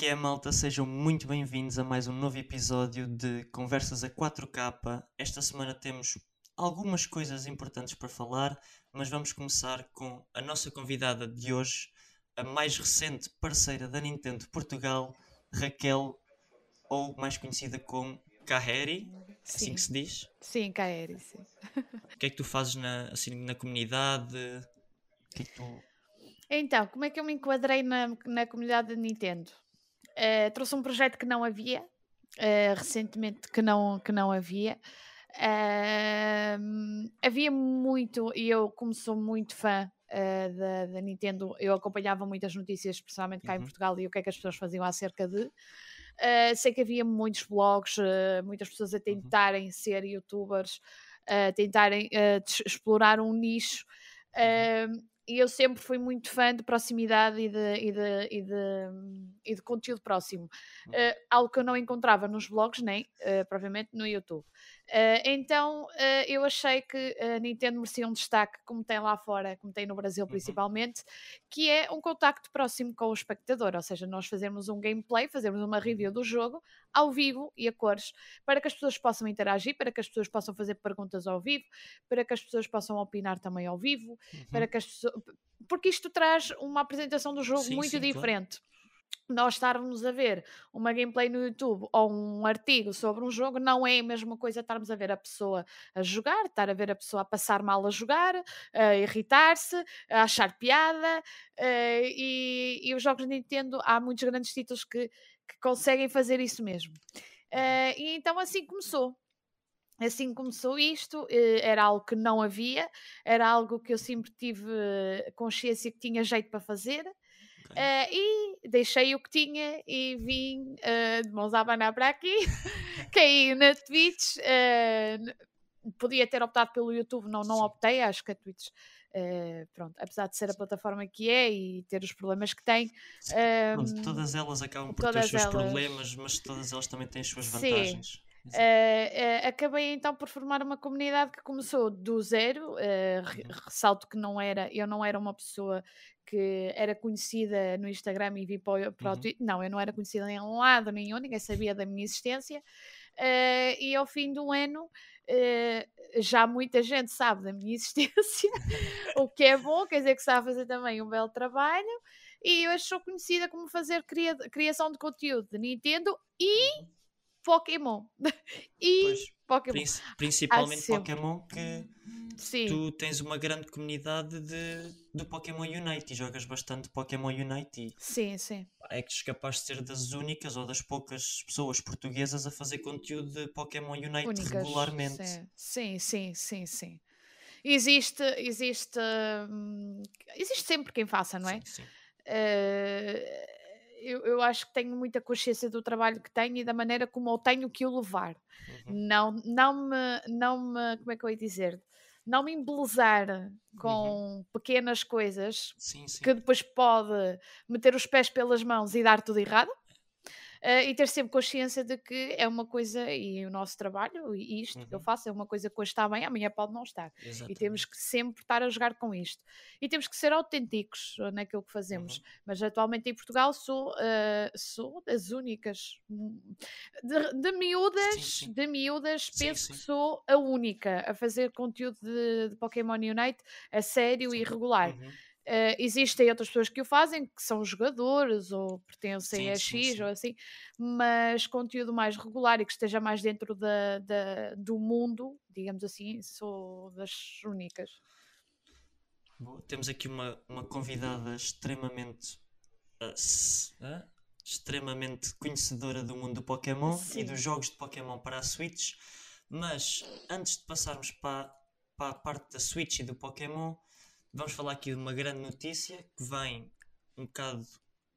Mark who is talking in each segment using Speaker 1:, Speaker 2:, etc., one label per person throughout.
Speaker 1: que é, malta? Sejam muito bem-vindos a mais um novo episódio de Conversas a 4K. Esta semana temos algumas coisas importantes para falar, mas vamos começar com a nossa convidada de hoje, a mais recente parceira da Nintendo Portugal, Raquel, ou mais conhecida como Kaheri, é assim
Speaker 2: Sim.
Speaker 1: que se diz.
Speaker 2: Sim, Kaeri, sim.
Speaker 1: O que é que tu fazes na, assim, na comunidade? O que é que tu...
Speaker 2: Então, como é que eu me enquadrei na, na comunidade da Nintendo? Eh, trouxe um projeto que não havia, eh, recentemente que não, que não havia. Ahm, havia muito, e eu, como sou muito fã eh, da, da Nintendo, eu acompanhava muitas notícias, especialmente cá em
Speaker 1: Uhum.
Speaker 2: Portugal, e o que é que as pessoas faziam acerca de. Sei que havia muitos blogs, muitas pessoas a tentarem ser youtubers, a tentarem explorar um nicho. Ahm, e eu sempre fui muito fã de proximidade e de, e de, e de, e de conteúdo próximo. Eh, algo que eu não encontrava nos blogs, nem eh, provavelmente no YouTube. Eh, então eh, eu achei que a Nintendo merecia um destaque, como tem lá fora, como tem no Brasil
Speaker 1: Uhum.
Speaker 2: principalmente, que é um contacto próximo com o espectador, ou seja, nós fazemos um gameplay, fazemos uma review do jogo ao vivo e a cores, para que as pessoas possam interagir, para que as pessoas possam fazer perguntas ao vivo, para que as pessoas possam opinar também ao vivo, para que as pessoas. Porque isto traz uma apresentação do jogo
Speaker 1: Sim,
Speaker 2: muito
Speaker 1: sim, claro.
Speaker 2: Nós estarmos a ver uma gameplay no YouTube ou um artigo sobre um jogo não é a mesma coisa estarmos a ver a pessoa a jogar, estar a ver a pessoa a passar mal a jogar, a irritar-se, a achar piada. eh, e, e os jogos de Nintendo, há muitos grandes títulos que, que conseguem fazer isso mesmo. Eh, e então assim começou. Assim começou isto, eh, era algo que não havia, era algo que eu sempre tive consciência que tinha jeito para fazer, Eh, e deixei o que tinha e vim eh, de mãos a abanar para aqui, caí na Twitch, n- podia ter optado pelo YouTube, não, não
Speaker 1: Sim.
Speaker 2: optei, acho que a Twitch, pronto, apesar de ser a plataforma que é e ter os problemas que tem, eh,
Speaker 1: Pronto, todas elas acabam por ter os seus
Speaker 2: elas-
Speaker 1: problemas, mas todas elas também têm as suas
Speaker 2: Sim.
Speaker 1: vantagens.
Speaker 2: Eh, eh, acabei então por formar uma comunidade que começou do zero. re-
Speaker 1: Uhum.
Speaker 2: ressalto que não era, eu não era uma pessoa que era conhecida no Instagram e vi para, o- para o
Speaker 1: Uhum.
Speaker 2: Twitter. Não, eu não era conhecida em lado nenhum, ninguém sabia da minha existência. Eh, e ao fim do ano eh, já muita gente sabe da minha existência, o que é bom, quer dizer que sabe fazer também um belo trabalho. E hoje sou conhecida como fazer cria- criação de conteúdo de Nintendo e Pokémon. e
Speaker 1: Pois,
Speaker 2: Pokémon.
Speaker 1: Princi- principalmente. Pokémon, que
Speaker 2: Sim,
Speaker 1: tu tens uma grande comunidade de, do Pokémon Unite e jogas bastante Pokémon Unite e
Speaker 2: sim, sim.
Speaker 1: é que és capaz de ser das únicas ou das poucas pessoas portuguesas a fazer conteúdo de Pokémon Unite
Speaker 2: Únicas.
Speaker 1: regularmente.
Speaker 2: Sim, sim, sim, sim. sim. Existe, existe, hum, existe sempre quem faça, não é?
Speaker 1: Sim, sim.
Speaker 2: Eh, eu, eu acho que tenho muita consciência do trabalho que tenho e da maneira como eu tenho que o levar.
Speaker 1: Uhum.
Speaker 2: Não, não me, não me, como é que eu ia dizer? Não me embelezar com pequenas coisas
Speaker 1: Sim, sim.
Speaker 2: que depois pode meter os pés pelas mãos e dar tudo errado. Eh, e ter sempre consciência de que é uma coisa, e o nosso trabalho, e isto que eu
Speaker 1: Uhum.
Speaker 2: faço, é uma coisa que hoje está bem, amanhã pode não estar. E
Speaker 1: Exatamente.
Speaker 2: temos que sempre estar a jogar com isto. E temos que ser autênticos eh, naquilo que fazemos.
Speaker 1: Uhum.
Speaker 2: Mas atualmente em Portugal sou, eh, sou das únicas. hum, De, de miúdas,
Speaker 1: Sim, sim.
Speaker 2: de miúdas,
Speaker 1: Sim,
Speaker 2: penso que sou a única a fazer conteúdo de, de Pokémon Unite a sério e regular.
Speaker 1: Uhum.
Speaker 2: Eh, existem outras pessoas que o fazem, que são jogadores ou pertencem
Speaker 1: Sim,
Speaker 2: a X
Speaker 1: sim.
Speaker 2: ou assim, mas conteúdo mais regular e que esteja mais dentro da, da- do mundo, digamos assim, sou das únicas.
Speaker 1: Temos aqui uma, uma convidada extremamente hã? extremamente conhecedora do mundo do Pokémon e dos jogos de Pokémon para a Switch. Mas antes de passarmos para, para a parte da Switch e do Pokémon, vamos falar aqui de uma grande notícia que vem um bocado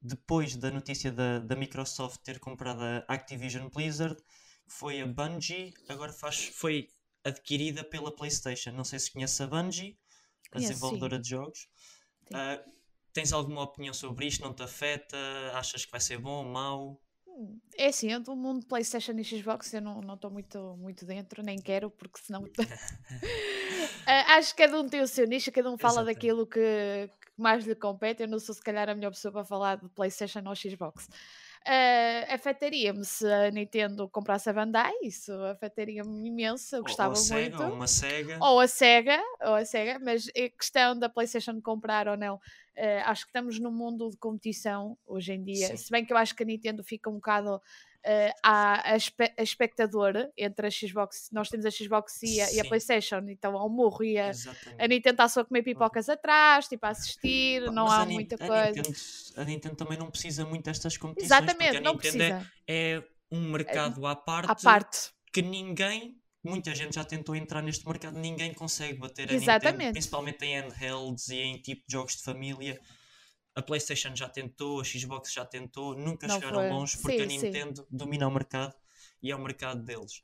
Speaker 1: depois da notícia da, da Microsoft ter comprado a Activision Blizzard, que foi a Bungie, agora faz, foi adquirida pela PlayStation. Não sei se conhece a Bungie, a
Speaker 2: sim.
Speaker 1: desenvolvedora de jogos. Ah, tens alguma opinião sobre isto? Não te afeta? Achas que vai ser bom ou mau?
Speaker 2: É assim, eu do mundo PlayStation e Xbox eu não estou muito, muito dentro, nem quero, porque senão. Ah, acho que cada um tem o seu nicho, cada um fala
Speaker 1: Exatamente.
Speaker 2: daquilo que, que mais lhe compete. Eu não sou, se calhar, a melhor pessoa para falar de PlayStation ou Xbox. Uh, afetaria-me se a Nintendo comprasse a Bandai, isso afetaria-me imenso, eu gostava
Speaker 1: ou a
Speaker 2: muito.
Speaker 1: Sega, ou uma Sega.
Speaker 2: Ou a Sega, ou a Sega, mas a questão da PlayStation comprar ou não, uh, acho que estamos num mundo de competição hoje em dia,
Speaker 1: Sim.
Speaker 2: se bem que eu acho que a Nintendo fica um bocado uh, a, a, espe a espectador entre a Xbox, nós temos a Xbox e a, e a. PlayStation, então ao morro e a, a. Nintendo está só a comer pipocas atrás, tipo a assistir, não há muita coisa.
Speaker 1: Nintendo, a Nintendo também não precisa muito destas competições.
Speaker 2: Exatamente,
Speaker 1: porque a
Speaker 2: não
Speaker 1: Nintendo é-
Speaker 2: precisa.
Speaker 1: é um mercado à parte,
Speaker 2: À parte.
Speaker 1: que ninguém, muita gente já tentou entrar neste mercado, ninguém consegue bater a
Speaker 2: Exatamente.
Speaker 1: Nintendo, principalmente em handhelds e em tipo de jogos de família. A PlayStation já tentou, a Xbox já tentou, nunca
Speaker 2: Não
Speaker 1: chegaram
Speaker 2: foi.
Speaker 1: longe porque a
Speaker 2: Sim, sim.
Speaker 1: Nintendo domina o mercado e é o mercado deles.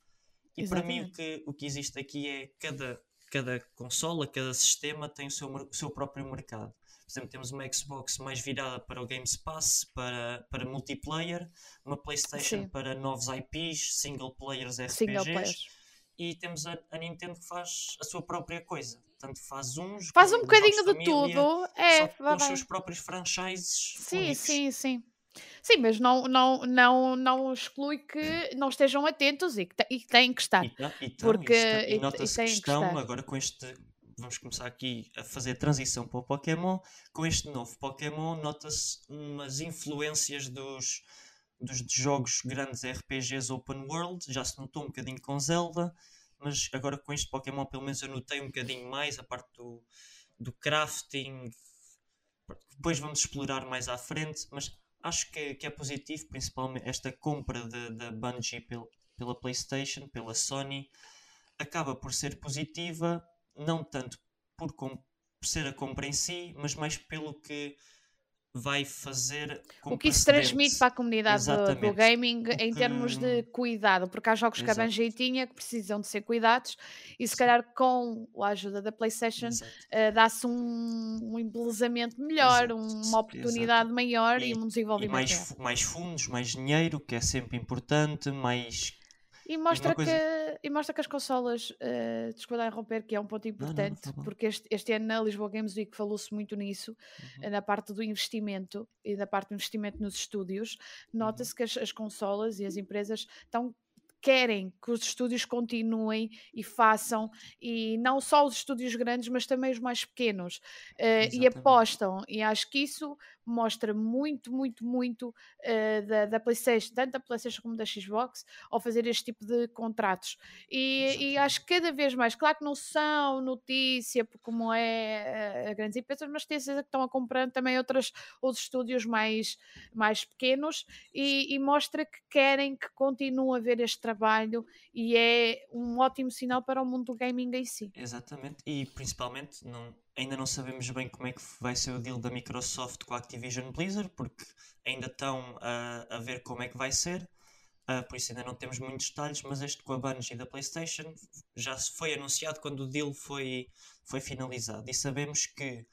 Speaker 1: E para mim o que, o que existe aqui é cada, cada consola, cada sistema tem o seu, o seu próprio mercado. Por exemplo, temos uma Xbox mais virada para o Games Pass, para, para multiplayer, uma PlayStation
Speaker 2: Sim.
Speaker 1: para novos IPs, single players RPGs,
Speaker 2: Single players.
Speaker 1: e temos a, a Nintendo que faz a sua própria coisa. Tanto faz uns,
Speaker 2: Faz um bocadinho de
Speaker 1: família,
Speaker 2: tudo. É,
Speaker 1: que com
Speaker 2: vai,
Speaker 1: os seus próprios franchises
Speaker 2: Sim,
Speaker 1: únicos.
Speaker 2: sim, sim. Sim, mas não, não, não, não exclui que não estejam atentos e que, e que têm que estar.
Speaker 1: E, tá- e, tão,
Speaker 2: Porque-
Speaker 1: e
Speaker 2: e-
Speaker 1: nota-se que
Speaker 2: que
Speaker 1: estão
Speaker 2: estar.
Speaker 1: agora com este. Vamos começar aqui a fazer a transição para o Pokémon. Com este novo Pokémon, nota-se umas influências dos, dos jogos grandes RPGs Open World. Já se notou um bocadinho com Zelda, mas agora com este Pokémon, pelo menos eu notei um bocadinho mais a parte do, do crafting. Depois vamos explorar mais à frente, mas acho que, que é positivo, principalmente esta compra da Bungie pel- pela PlayStation, pela Sony, acaba por ser positiva, não tanto por, por ser a compra em si, mas mais pelo que vai fazer com
Speaker 2: O que isso transmite para a comunidade do, gaming em termos de cuidado, porque há jogos que a
Speaker 1: Exato.
Speaker 2: Bungie tinha que precisam de ser cuidados e se calhar com a ajuda da PlayStation
Speaker 1: Exato.
Speaker 2: eh, dá-se um, um embelezamento melhor,
Speaker 1: Exato,
Speaker 2: uma oportunidade maior e,
Speaker 1: E-
Speaker 2: um
Speaker 1: E
Speaker 2: desenvolvimento
Speaker 1: mais,
Speaker 2: maior.
Speaker 1: fu- mais fundos, mais dinheiro, que é sempre importante, mais.
Speaker 2: E mostra,
Speaker 1: coisa-
Speaker 2: que, e mostra que as consolas, uh, desculpa interromper, que é um ponto
Speaker 1: não,
Speaker 2: importante,
Speaker 1: tá bom.
Speaker 2: porque este, este ano na Lisboa Games Week falou-se muito nisso,
Speaker 1: Uhum.
Speaker 2: eh, na parte do investimento e da parte do investimento nos estúdios.
Speaker 1: Uhum.
Speaker 2: Nota-se que as, as consolas e as empresas estão querem que os estúdios continuem e façam, e não só os estúdios grandes, mas também os mais pequenos, eh, e apostam, e acho que isso mostra muito, muito, muito eh, da, da PlayStation, tanto da PlayStation como da Xbox, ao fazer este tipo de contratos. E, e acho que cada vez mais, claro que não são notícia, como é eh, a grandes empresas, mas tenho certeza que estão a comprar também outras, outros estúdios mais, mais pequenos e, e mostra que querem que continue a haver este trabalho e é um ótimo sinal para o mundo do gaming em si.
Speaker 1: Exatamente, e principalmente não, ainda não sabemos bem como é que vai ser o deal da Microsoft com a Activision Blizzard, porque ainda estão a, a ver como é que vai ser, ah, por isso ainda não temos muitos detalhes, mas este com a Bungie da PlayStation já foi anunciado quando o deal foi, foi finalizado, e sabemos que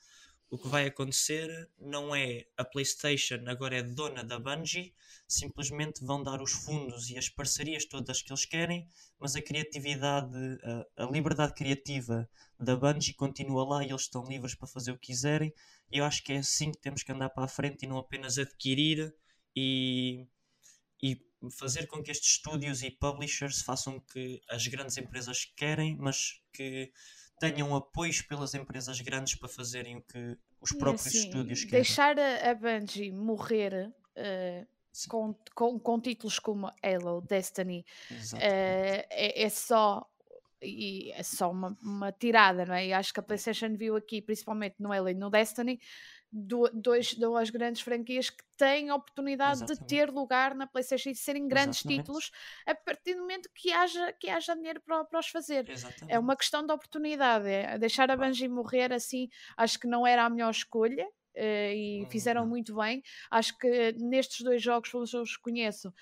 Speaker 1: o que vai acontecer não é a PlayStation agora é dona da Bungie, simplesmente vão dar os fundos e as parcerias todas que eles querem, mas a criatividade, a, a liberdade criativa da Bungie continua lá e eles estão livres para fazer o que quiserem. E eu acho que é assim que temos que andar para a frente e não apenas adquirir e, e fazer com que estes estúdios e publishers façam o que as grandes empresas querem, mas que tenham apoios pelas empresas grandes para fazerem o que os próprios
Speaker 2: assim,
Speaker 1: estúdios querem.
Speaker 2: deixar a, Bungie morrer
Speaker 1: Sim.
Speaker 2: com, com, com títulos como Halo, Destiny, eh, é, é só e é só uma, uma tirada, não é? E acho que a PlayStation viu aqui, principalmente no Halo e no Destiny, du- dois, duas grandes franquias que têm a oportunidade de
Speaker 1: Exatamente.
Speaker 2: ter lugar na PlayStation e de serem grandes
Speaker 1: Exatamente.
Speaker 2: títulos a partir do momento que haja, que haja dinheiro para, para os fazer.
Speaker 1: Exatamente.
Speaker 2: É uma questão de oportunidade. É deixar a Bungie morrer assim, acho que não era a melhor escolha. eh, e
Speaker 1: Hum,
Speaker 2: fizeram
Speaker 1: não.
Speaker 2: muito bem. Acho que nestes dois jogos, pelos que eu os conheço,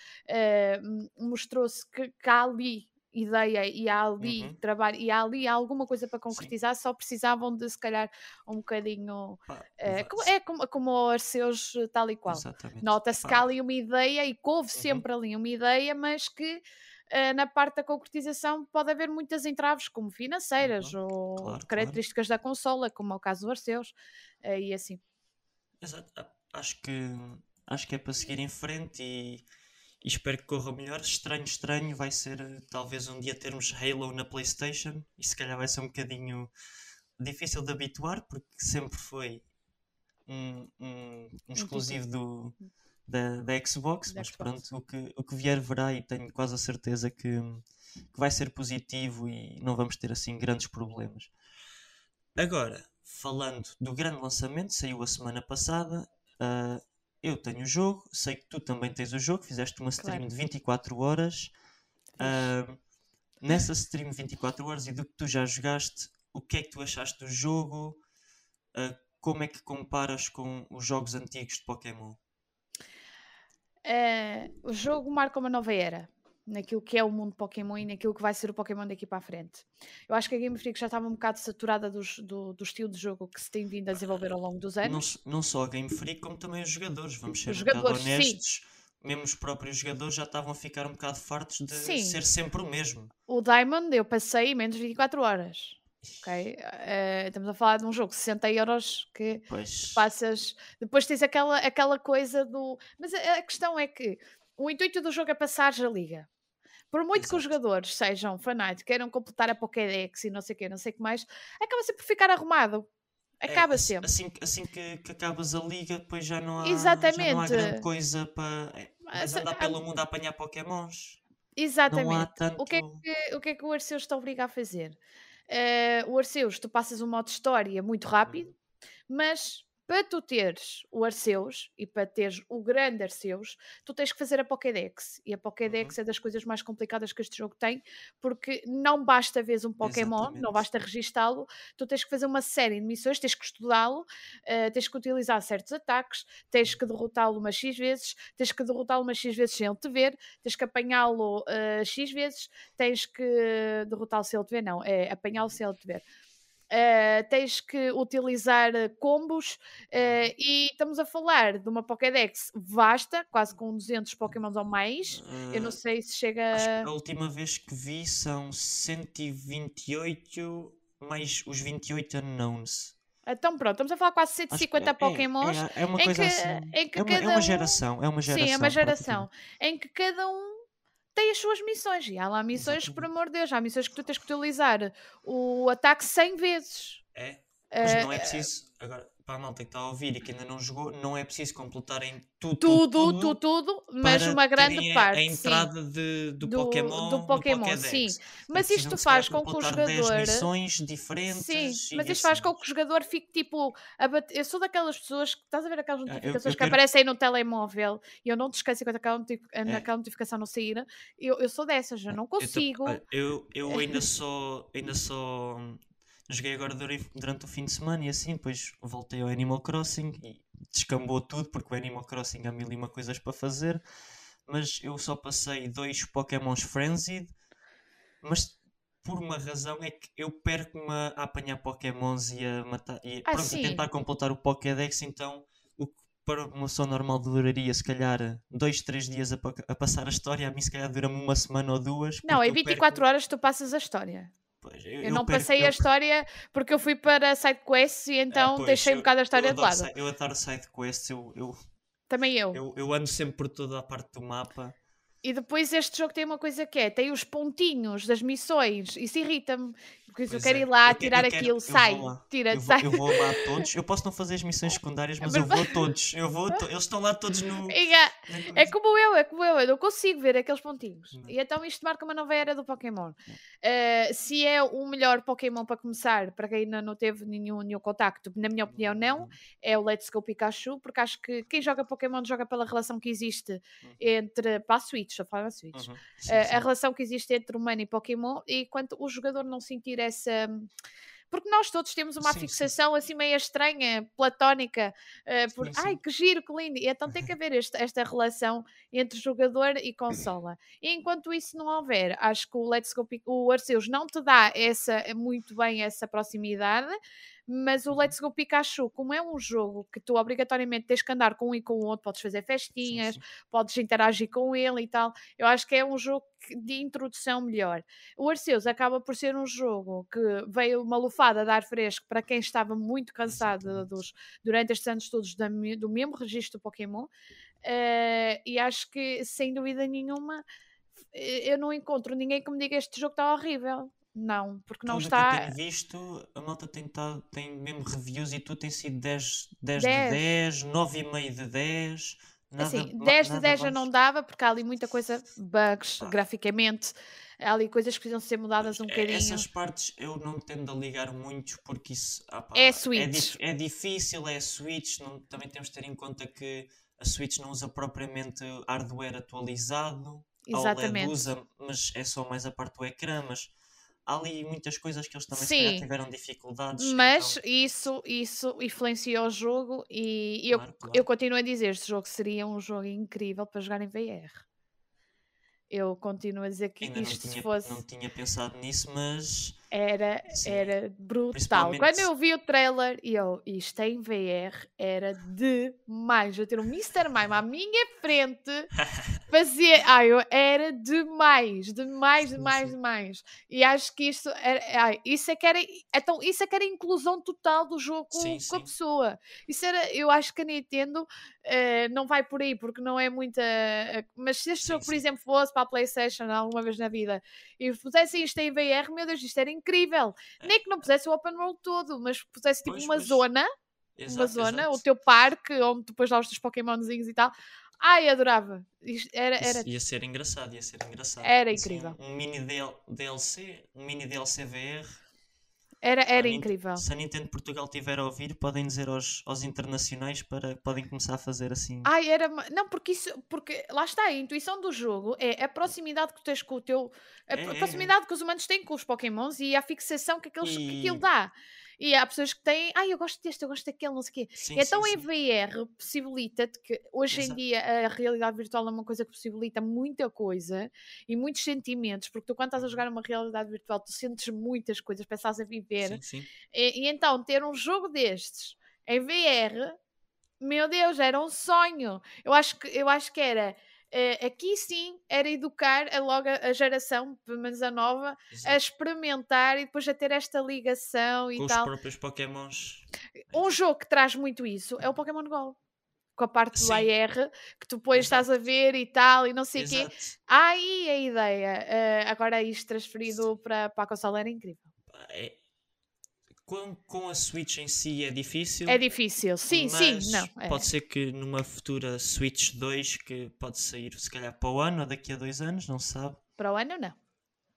Speaker 2: m- mostrou-se que, que há ali ideia e há ali
Speaker 1: Uhum.
Speaker 2: trabalho e há ali alguma coisa para concretizar, só precisavam de se calhar um bocadinho.
Speaker 1: Pá,
Speaker 2: eh,
Speaker 1: va-
Speaker 2: como- é como, Arceus, eh, tal e qual. Nota-se que há ali uma ideia e que houve
Speaker 1: Uhum.
Speaker 2: sempre ali uma ideia, mas que eh, na parte da concretização pode haver muitas entraves, como financeiras
Speaker 1: Uhum.
Speaker 2: ou
Speaker 1: Claro,
Speaker 2: de
Speaker 1: claro.
Speaker 2: características da consola, como é o caso do Arceus, eh, e assim.
Speaker 1: Exato. Acho que acho que é para seguir em frente e, e espero que corra melhor. Estranho, estranho, vai ser eh, talvez um dia termos Halo na PlayStation e se calhar vai ser um bocadinho difícil de habituar porque sempre foi um, um, um exclusivo do, da, da Xbox,
Speaker 2: Da
Speaker 1: mas
Speaker 2: Xbox.
Speaker 1: pronto, o que, o que vier verá e tenho quase a certeza que, que vai ser positivo e não vamos ter assim grandes problemas. Agora, falando do grande lançamento, saiu a semana passada. ah, eu tenho o jogo, sei que tu também tens o jogo, fizeste uma stream
Speaker 2: Claro.
Speaker 1: de 24 horas. Ah, nessa stream de 24 horas e do que tu já jogaste, o que é que tu achaste do jogo? Ah, como é que comparas com os jogos antigos de Pokémon?
Speaker 2: Eh, o jogo marca uma nova era naquilo que é o mundo Pokémon e naquilo que vai ser o Pokémon daqui para a frente. Eu acho que a Game Freak já estava um bocado saturada dos- do, do estilo de jogo que se tem vindo a desenvolver ao longo dos
Speaker 1: Não,
Speaker 2: anos.
Speaker 1: s- não só a Game Freak, como também os jogadores. Vamos ser
Speaker 2: Os
Speaker 1: um bocado
Speaker 2: jogadores, sim.
Speaker 1: honestos. Mesmo os próprios jogadores já estavam a ficar um bocado fartos de
Speaker 2: Sim.
Speaker 1: ser sempre o mesmo.
Speaker 2: O Diamond eu passei menos de 24 horas. ok? Eh, estamos a falar de um jogo de 60 euros que passas. Depois tens aquela, aquela coisa do. Mas a, a questão é que o intuito do jogo é passares a liga. Por muito que os
Speaker 1: Exato.
Speaker 2: jogadores sejam fanáticos, queiram completar a Pokédex e não sei o quê, não sei o que mais, acaba sempre por ficar arrumado.
Speaker 1: É,
Speaker 2: Acaba
Speaker 1: ass-
Speaker 2: sempre.
Speaker 1: Assim, assim que, que acabas a liga, depois já não há, já não há
Speaker 2: Exatamente.
Speaker 1: grande coisa para. É,
Speaker 2: Essa-
Speaker 1: andar pelo mundo a apanhar Pokémons.
Speaker 2: Exatamente.
Speaker 1: tanto.
Speaker 2: O que, é que, o que é que o Arceus te obriga a fazer? Eh, o Arceus, tu passas um modo história muito rápido, mas para tu teres o Arceus e para teres o grande Arceus, tu tens que fazer a Pokédex. E a Pokédex é das coisas mais complicadas que este jogo tem, porque não basta veres um Pokémon, não
Speaker 1: Exatamente.
Speaker 2: basta registá-lo, tu tens que fazer uma série de missões, tens que estudá-lo, eh, tens que utilizar certos ataques, tens que derrotá-lo umas X vezes, tens que derrotá-lo umas X vezes sem ele te ver, tens que apanhá-lo eh, X vezes, tens que derrotá-lo sem ele te ver, não, é apanhá-lo sem ele te ver. Eh, tens que utilizar eh, combos eh, e estamos a falar de uma Pokédex vasta, quase com 200 Pokémons ou mais. Eu não sei se chega.
Speaker 1: Acho a última vez que vi são 128 mais os 28 unknowns.
Speaker 2: Então pronto, estamos a falar quase
Speaker 1: Acho que
Speaker 2: 150
Speaker 1: é, é,
Speaker 2: Pokémons
Speaker 1: é, é uma
Speaker 2: em
Speaker 1: coisa
Speaker 2: que,
Speaker 1: assim. É uma,
Speaker 2: cada
Speaker 1: é uma
Speaker 2: um-
Speaker 1: geração. É uma geração.
Speaker 2: Sim, é uma geração em que cada um tem as suas missões. E há lá missões, por amor de Deus, há missões que tu tens que utilizar o ataque 100 vezes.
Speaker 1: É, mas não é
Speaker 2: Eh,
Speaker 1: preciso. Agora, para a malta que está a ouvir e que ainda não jogou, não é preciso completarem tudo,
Speaker 2: tudo, tudo, tudo, mas
Speaker 1: para
Speaker 2: uma grande
Speaker 1: a-
Speaker 2: parte.
Speaker 1: A,
Speaker 2: sim.
Speaker 1: entrada de, do,
Speaker 2: Do-
Speaker 1: Pokémon.
Speaker 2: do Pokémon,
Speaker 1: Pokédex.
Speaker 2: sim. Mas isto faz com que o
Speaker 1: completar 10
Speaker 2: jogador-
Speaker 1: missões diferentes.
Speaker 2: Sim,
Speaker 1: e
Speaker 2: mas isto faz
Speaker 1: assim.
Speaker 2: com que o jogador fique tipo. Eu sou daquelas pessoas que estás a ver aquelas
Speaker 1: Ah, eu-
Speaker 2: notificações
Speaker 1: eu
Speaker 2: que
Speaker 1: quero-
Speaker 2: aparecem no telemóvel e eu não te esqueço enquanto aquela.
Speaker 1: É.
Speaker 2: aquela notificação não sair. Eu, eu sou dessas, eu não
Speaker 1: Eu tam-
Speaker 2: consigo.
Speaker 1: olha, Eu, eu ainda só. Ainda só. Joguei agora dura- durante o fim de semana e assim, depois voltei ao Animal Crossing e descambou tudo porque o Animal Crossing há mil e uma coisas para fazer. Mas eu só passei dois Pokémons Frenzied, mas por uma razão é que eu perco-me a apanhar Pokémons e a matar e
Speaker 2: Ah,
Speaker 1: pronto, a tentar completar o Pokédex, então o que para uma pessoa normal duraria se calhar dois, três dias a, a passar a história, a mim se calhar dura-me uma semana ou duas.
Speaker 2: Não, em
Speaker 1: eu
Speaker 2: 24
Speaker 1: perco-
Speaker 2: horas tu passas a história.
Speaker 1: Pois,
Speaker 2: Eu, não
Speaker 1: perco-
Speaker 2: passei
Speaker 1: eu-
Speaker 2: a história porque eu fui para side quests e
Speaker 1: Ah,
Speaker 2: então
Speaker 1: pois,
Speaker 2: deixei um
Speaker 1: eu-
Speaker 2: bocado a história
Speaker 1: eu
Speaker 2: de lado.
Speaker 1: Eu adoro side quests, eu, eu,
Speaker 2: Também eu.
Speaker 1: eu, eu ando sempre por toda a parte do mapa.
Speaker 2: E depois este jogo tem uma coisa que é, tem os pontinhos das missões, isso irrita-me, porque se eu quero
Speaker 1: é,
Speaker 2: ir lá
Speaker 1: eu
Speaker 2: tirar
Speaker 1: quero-
Speaker 2: aquilo, sai, tira,
Speaker 1: Eu vou,
Speaker 2: sai.
Speaker 1: eu vou lá a todos. Eu posso não fazer as missões secundárias, mas eu vou a todos. Eu vou a to- Eles estão lá todos no. Na
Speaker 2: É
Speaker 1: coisa.
Speaker 2: como eu, é como eu, eu não consigo ver aqueles pontinhos.
Speaker 1: Não.
Speaker 2: E então isto marca uma nova era do Pokémon. Eh, se é o melhor Pokémon para começar, para quem ainda não teve nenhum, nenhum contacto, na minha opinião, não, é o Let's Go Pikachu, porque acho que quem joga Pokémon joga pela relação que existe
Speaker 1: Uhum.
Speaker 2: entre. Para a Switch, estou a falar da Switch.
Speaker 1: Uhum. Sim,
Speaker 2: a
Speaker 1: sim.
Speaker 2: relação que existe entre humano e Pokémon, e quando o jogador não sentir essa. Porque nós todos temos uma
Speaker 1: Sim, sim.
Speaker 2: fixação assim meio estranha, platónica, eh, por
Speaker 1: Sim,
Speaker 2: ai
Speaker 1: sim.
Speaker 2: que giro, que lindo. E então tem que haver esta, esta relação entre jogador e consola. E enquanto isso não houver, acho que o Let's Go o Arceus não te dá essa, muito bem essa proximidade. Mas o
Speaker 1: Uhum.
Speaker 2: Let's Go Pikachu, como é um jogo que tu obrigatoriamente tens que andar com um e com o outro, podes fazer
Speaker 1: Sim,
Speaker 2: festinhas,
Speaker 1: sim.
Speaker 2: podes interagir com ele e tal. Eu acho que é um jogo de introdução melhor. O Arceus acaba por ser um jogo que veio uma lufada de ar fresco para quem estava muito cansado dos, durante estes anos todos da do mesmo registro do Pokémon. Uh, e acho que, sem dúvida nenhuma, eu não encontro ninguém que me diga este jogo está horrível. Não, porque não
Speaker 1: Tudo
Speaker 2: está.
Speaker 1: que eu tenho visto, a malta tem, tado, tem mesmo reviews e tudo tem sido 10, 10, 10. de 10, 9,5 de 10. Nada,
Speaker 2: assim, 10 de 10 já não dava, porque há ali muita coisa, bugs,
Speaker 1: Ah.
Speaker 2: graficamente, há ali coisas que precisam ser mudadas um
Speaker 1: É-
Speaker 2: bocadinho.
Speaker 1: Essas partes eu não tendo a ligar muito porque isso ah pá,
Speaker 2: É
Speaker 1: é,
Speaker 2: Switch.
Speaker 1: dif- é difícil, é Switch, não- também temos de ter em conta que a Switch não usa propriamente hardware atualizado, a OLED
Speaker 2: Exatamente.
Speaker 1: usa, mas é só mais a parte do ecrã, mas há ali muitas coisas que eles também
Speaker 2: Sim.
Speaker 1: tiveram dificuldades.
Speaker 2: Mas
Speaker 1: então,
Speaker 2: isso, isso influenciou o jogo e eu,
Speaker 1: Claro, claro.
Speaker 2: eu continuo a dizer, este jogo seria um jogo incrível para jogar em VR. Eu continuo a dizer que
Speaker 1: ainda não
Speaker 2: isto se
Speaker 1: tinha,
Speaker 2: fosse
Speaker 1: não tinha pensado nisso, mas
Speaker 2: era,
Speaker 1: Sim.
Speaker 2: era brutal.
Speaker 1: Principalmente
Speaker 2: Quando eu vi o trailer e eu, isto em VR era demais. Eu ter um Mr. Mime à minha frente fazia. Ai, eu, era demais, demais, demais, demais. E acho que isto era. Ai, isso é que era. Então, isso é que era a inclusão total do jogo com,
Speaker 1: Sim,
Speaker 2: com a
Speaker 1: sim.
Speaker 2: pessoa. Isso era. Eu acho que a Nintendo eh, não vai por aí porque não é muita. Mas se este
Speaker 1: Sim,
Speaker 2: jogo, por exemplo, fosse para a PlayStation alguma vez na vida e pusessem isto em VR, meu Deus, isto era incrível.
Speaker 1: É.
Speaker 2: Nem que não pusesse o open world todo, mas pusesse tipo
Speaker 1: Pois,
Speaker 2: uma
Speaker 1: pois.
Speaker 2: zona, uma
Speaker 1: Exato,
Speaker 2: zona, o
Speaker 1: exato.
Speaker 2: teu parque, onde depois lá os teus Pokémonzinhos e tal. Ai, adorava. Isto era, era,
Speaker 1: Isso ia ser engraçado, ia ser engraçado.
Speaker 2: Era
Speaker 1: Assim,
Speaker 2: incrível.
Speaker 1: Um, mini DL DLC, um mini DLC VR.
Speaker 2: era, era incrível.
Speaker 1: Se a Nintendo Portugal tiver a ouvir, podem dizer aos, aos internacionais para podem começar a fazer assim.
Speaker 2: Ai, era. Não, porque isso. Porque lá está, a intuição do jogo é a proximidade que tu tens com o teu. A
Speaker 1: É, é, é.
Speaker 2: proximidade que os humanos têm com os Pokémons e a fixação que, aqueles, que aquilo
Speaker 1: E-
Speaker 2: dá. E há pessoas que têm. Ai, eu gosto deste, eu gosto daquele, não sei o quê.
Speaker 1: Sim,
Speaker 2: Então
Speaker 1: sim,
Speaker 2: em
Speaker 1: sim.
Speaker 2: VR possibilita-te que hoje em
Speaker 1: Exato.
Speaker 2: dia a realidade virtual é uma coisa que possibilita muita coisa e muitos sentimentos, porque tu quando estás a
Speaker 1: Uhum.
Speaker 2: jogar uma realidade virtual tu sentes muitas coisas, pensas a viver
Speaker 1: Sim, sim.
Speaker 2: e, e então ter um jogo destes em VR, meu Deus, era um sonho. Eu acho que, eu acho que era. Eh, aqui sim era educar a, logo a a geração, pelo menos a nova, a
Speaker 1: Exato.
Speaker 2: experimentar e depois a ter esta ligação e
Speaker 1: Com os
Speaker 2: tal.
Speaker 1: próprios Pokémons.
Speaker 2: Um jogo que traz muito isso é o Pokémon GO. Com a parte do
Speaker 1: Sim.
Speaker 2: AR, que tu depois estás a ver e tal, e não sei o quê. Há aí a ideia. eh, agora isto transferido para, para a consola era incrível.
Speaker 1: É- Com, com a Switch em si é difícil.
Speaker 2: É difícil. Sim, sim, não. é.
Speaker 1: Pode ser que numa futura Switch 2, que pode sair se calhar para o ano ou daqui a dois anos, não se sabe.
Speaker 2: Para o ano, não.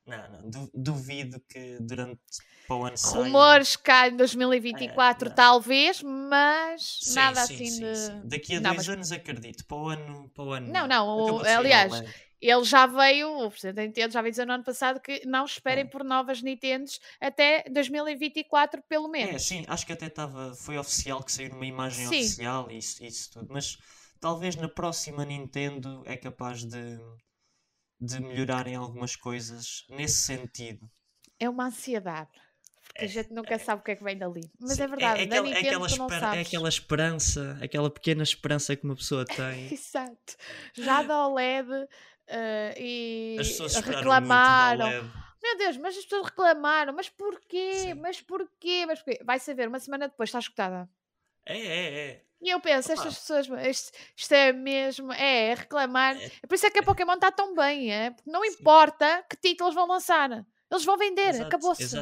Speaker 1: Não, não, du- duvido que durante para o ano saia.
Speaker 2: Rumores cá em 2024,
Speaker 1: É, não.
Speaker 2: talvez, mas
Speaker 1: Sim,
Speaker 2: nada
Speaker 1: sim,
Speaker 2: assim
Speaker 1: sim,
Speaker 2: de.
Speaker 1: sim. Daqui a
Speaker 2: Não,
Speaker 1: dois
Speaker 2: mas-
Speaker 1: anos acredito, para o ano, para o ano
Speaker 2: Não, não, o-
Speaker 1: Acabou de sair o
Speaker 2: aliás. Ele já veio, o Presidente da Nintendo já veio dizer no ano passado que não esperem
Speaker 1: É.
Speaker 2: por novas Nintendos até 2024, pelo
Speaker 1: É,
Speaker 2: menos.
Speaker 1: sim, acho que até estava, foi oficial que saiu uma imagem
Speaker 2: Sim.
Speaker 1: oficial e isso, isso tudo, mas talvez na próxima Nintendo é capaz de, de melhorarem algumas coisas nesse sentido.
Speaker 2: É uma ansiedade. Porque a gente nunca sabe o que é que vem dali. Mas
Speaker 1: Sim,
Speaker 2: é verdade, da
Speaker 1: aquela,
Speaker 2: Nintendo
Speaker 1: aquela,
Speaker 2: não
Speaker 1: esper- é aquela esperança, aquela pequena esperança que uma pessoa tem.
Speaker 2: Exato. Já da OLED eh, e
Speaker 1: As pessoas
Speaker 2: reclamaram.
Speaker 1: OLED.
Speaker 2: Meu Deus, mas as pessoas reclamaram. Mas porquê?
Speaker 1: Sim.
Speaker 2: Mas porquê? Mas porquê? Vai saber, uma semana depois está escutada.
Speaker 1: É, é, é.
Speaker 2: E eu penso,
Speaker 1: Opa.
Speaker 2: estas pessoas, isto, isto é mesmo, é, é reclamar.
Speaker 1: É.
Speaker 2: É por isso é que a Pokémon está tão bem, é? Porque não importa que títulos vão lançar. Eles vão vender, acabou-se.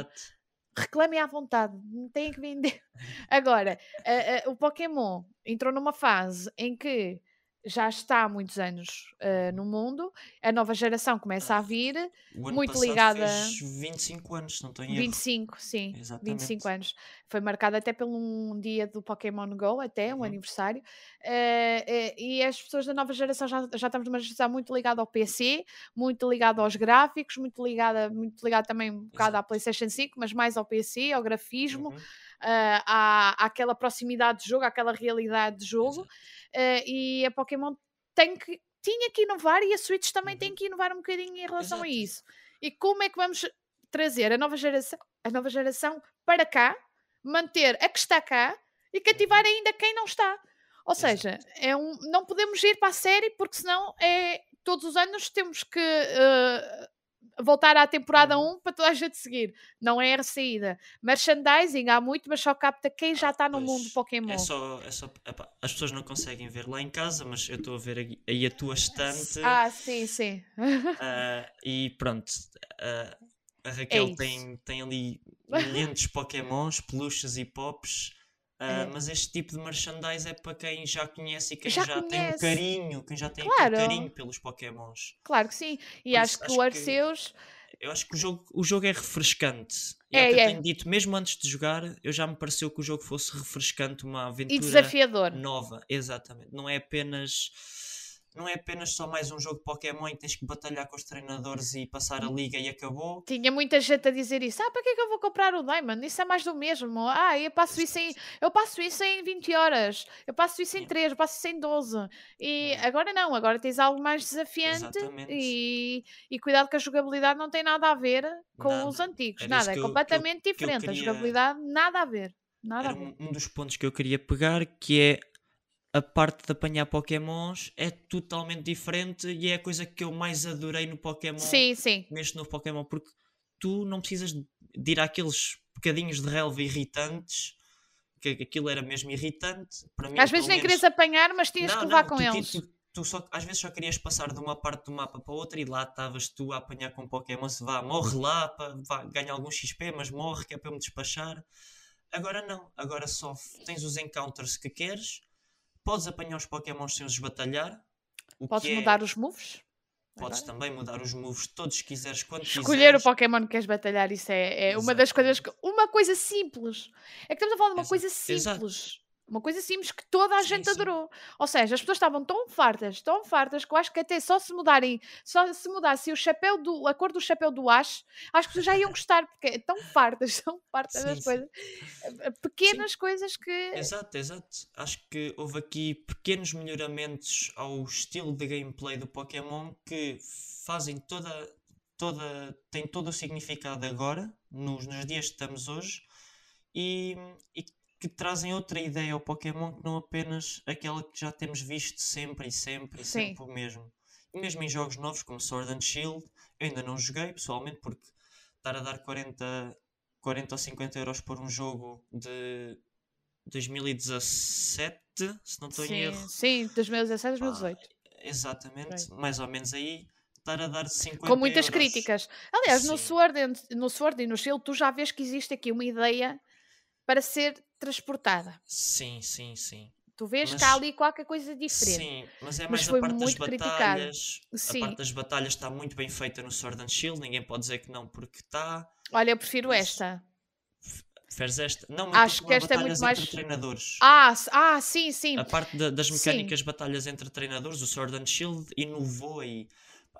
Speaker 2: Reclamem à vontade, não têm que vender. Agora, a- a- o Pokémon entrou numa fase em que já está há muitos anos ah, no mundo, a nova geração começa a vir, Muito ligada-
Speaker 1: fez 25 anos, não estou em erro.
Speaker 2: 25, sim,
Speaker 1: Exatamente.
Speaker 2: 25 anos. Foi marcado até pelo um dia do Pokémon Go, até um
Speaker 1: Uhum.
Speaker 2: aniversário. Eh, e as pessoas da nova geração já, já estamos numa geração muito ligada ao PC, muito ligada aos gráficos, muito ligada, muito ligada também um bocado à. PlayStation 5, mas mais ao PC, ao grafismo,
Speaker 1: Uhum.
Speaker 2: ah, à, àquela proximidade de jogo, àquela realidade de jogo. Eh, e a Pokémon tem que, tinha que inovar e a Switch também
Speaker 1: Uhum.
Speaker 2: tem que inovar um bocadinho em relação a
Speaker 1: Exato.
Speaker 2: isso. E como é que vamos trazer a nova geração, a nova geração para cá, manter a que está cá e cativar ainda quem não está? Ou
Speaker 1: Uhum.
Speaker 2: Seja, é um, não podemos ir para a série porque senão é todos os anos temos que eh, voltar à temporada
Speaker 1: Uhum.
Speaker 2: 1 para toda a gente seguir. Não é a saída. Merchandising há muito, mas só capta quem já está no mundo
Speaker 1: Pois,
Speaker 2: Pokémon.
Speaker 1: É só, é só, epá, as pessoas não conseguem ver lá em casa, mas eu estou a ver aí- a tua estante
Speaker 2: Ah, sim, sim.
Speaker 1: ah, e pronto. ah, a
Speaker 2: É
Speaker 1: Raquel
Speaker 2: isso.
Speaker 1: tem, tem ali milhares de Pokémons, peluches e pops. ah,
Speaker 2: É.
Speaker 1: Mas este tipo de merchandise é para quem já conhece e quem
Speaker 2: Já
Speaker 1: já, tem um carinho, quem já tem
Speaker 2: Claro.
Speaker 1: carinho pelos Pokémons.
Speaker 2: Claro que sim. E
Speaker 1: Por
Speaker 2: acho que
Speaker 1: acho
Speaker 2: o
Speaker 1: que-
Speaker 2: Arceus.
Speaker 1: Eu acho que o jogo, o jogo é refrescante. E
Speaker 2: É,
Speaker 1: é, que
Speaker 2: é.
Speaker 1: eu tenho dito, mesmo antes de jogar, eu já me pareceu que o jogo fosse refrescante, uma
Speaker 2: E
Speaker 1: aventura
Speaker 2: desafiador.
Speaker 1: nova, exatamente. Não é apenas não é apenas só mais um jogo de Pokémon e tens que batalhar com os treinadores e passar a liga e acabou.
Speaker 2: Tinha muita gente a dizer isso. Ah, para que é que eu vou comprar o Diamond? Isso é mais do mesmo. Ah, eu passo isso em, eu passo isso em 20 horas. Eu passo isso em
Speaker 1: Yeah.
Speaker 2: 3, eu passo isso em 12. E
Speaker 1: Yeah.
Speaker 2: agora não, agora tens algo mais desafiante e, e cuidado que a jogabilidade não tem nada a ver com
Speaker 1: Nada.
Speaker 2: os antigos.
Speaker 1: Era
Speaker 2: nada, é
Speaker 1: que eu- que
Speaker 2: completamente
Speaker 1: que eu
Speaker 2: diferente.
Speaker 1: queria-
Speaker 2: A jogabilidade, nada a ver. Nada a
Speaker 1: Era
Speaker 2: ver.
Speaker 1: um, um dos pontos que eu queria pegar, que é a parte de apanhar Pokémons é totalmente diferente e é a coisa que eu mais adorei no Pokémon.
Speaker 2: Sim, sim.
Speaker 1: neste novo Pokémon, porque tu não precisas de ir àqueles bocadinhos de relva irritantes, que aquilo era mesmo irritante. Para mim,
Speaker 2: Às vezes nem
Speaker 1: menos-
Speaker 2: querias apanhar, mas tinhas
Speaker 1: Não,
Speaker 2: que levar
Speaker 1: não,
Speaker 2: com
Speaker 1: tu,
Speaker 2: eles.
Speaker 1: tu- tu só, às vezes só querias passar de uma parte do mapa para outra e lá estavas tu a apanhar com Pokémon. Se vá, morre lá, pá, vá, ganha algum XP, mas morre, que é para eu me despachar. Agora não, agora só tens os encounters que queres, podes apanhar os Pokémons sem os batalhar. O
Speaker 2: Podes
Speaker 1: é-
Speaker 2: mudar os moves.
Speaker 1: Podes
Speaker 2: agora.
Speaker 1: também mudar os moves todos que quiseres, quando
Speaker 2: Escolher o
Speaker 1: quiseres.
Speaker 2: Pokémon que queres batalhar, isso é, é uma das coisas que. Uma coisa simples. É que estamos a falar de uma
Speaker 1: Exa-
Speaker 2: coisa
Speaker 1: exato.
Speaker 2: Uma coisa simples que toda a
Speaker 1: Sim,
Speaker 2: gente
Speaker 1: sim.
Speaker 2: adorou. Ou seja, as pessoas estavam tão fartas, tão fartas, que eu acho que até só se mudarem, só se mudasse o chapéu do, a cor do chapéu do Ash, acho que as já iam gostar, porque é tão fartas, tão fartas
Speaker 1: Sim, sim.
Speaker 2: coisas. eh, Pequenas coisas que.
Speaker 1: Exato, exato. Acho que houve aqui pequenos melhoramentos ao estilo de gameplay do Pokémon que fazem toda, toda, têm todo o significado agora, nos, nos dias que estamos hoje, e, e que trazem outra ideia ao Pokémon que não apenas aquela que já temos visto sempre e sempre e
Speaker 2: Sim.
Speaker 1: sempre o mesmo. E mesmo em jogos novos como Sword and Shield, eu ainda não joguei pessoalmente porque estar a dar 40, 40 ou 50 euros por um jogo de 2017, se não estou em erro.
Speaker 2: sim, 2017,
Speaker 1: Pá,
Speaker 2: 2018.
Speaker 1: Exatamente, mais ou menos aí, estar a dar 50
Speaker 2: Com muitas
Speaker 1: euros.
Speaker 2: críticas. Aliás, no. Sword, and- no Sword e no Shield, tu já vês que existe aqui uma ideia para ser transportada.
Speaker 1: Sim, sim, sim.
Speaker 2: Tu vês que
Speaker 1: Mas-
Speaker 2: há ali qualquer coisa diferente.
Speaker 1: Sim, mas é
Speaker 2: Mas
Speaker 1: mais
Speaker 2: foi
Speaker 1: a parte das
Speaker 2: muito criticado.
Speaker 1: batalhas.
Speaker 2: Sim.
Speaker 1: A parte das batalhas está muito bem feita no Sword and Shield, ninguém pode dizer que não porque está.
Speaker 2: Olha, eu prefiro
Speaker 1: Mas-
Speaker 2: esta.
Speaker 1: Preferes esta? Não,
Speaker 2: Acho
Speaker 1: porque
Speaker 2: que esta é muito
Speaker 1: batalhas
Speaker 2: mais-
Speaker 1: entre treinadores.
Speaker 2: Ah, ah sim, sim.
Speaker 1: A parte da- das
Speaker 2: Sim.
Speaker 1: mecânicas de batalhas entre treinadores, o Sword and Shield inovou aí.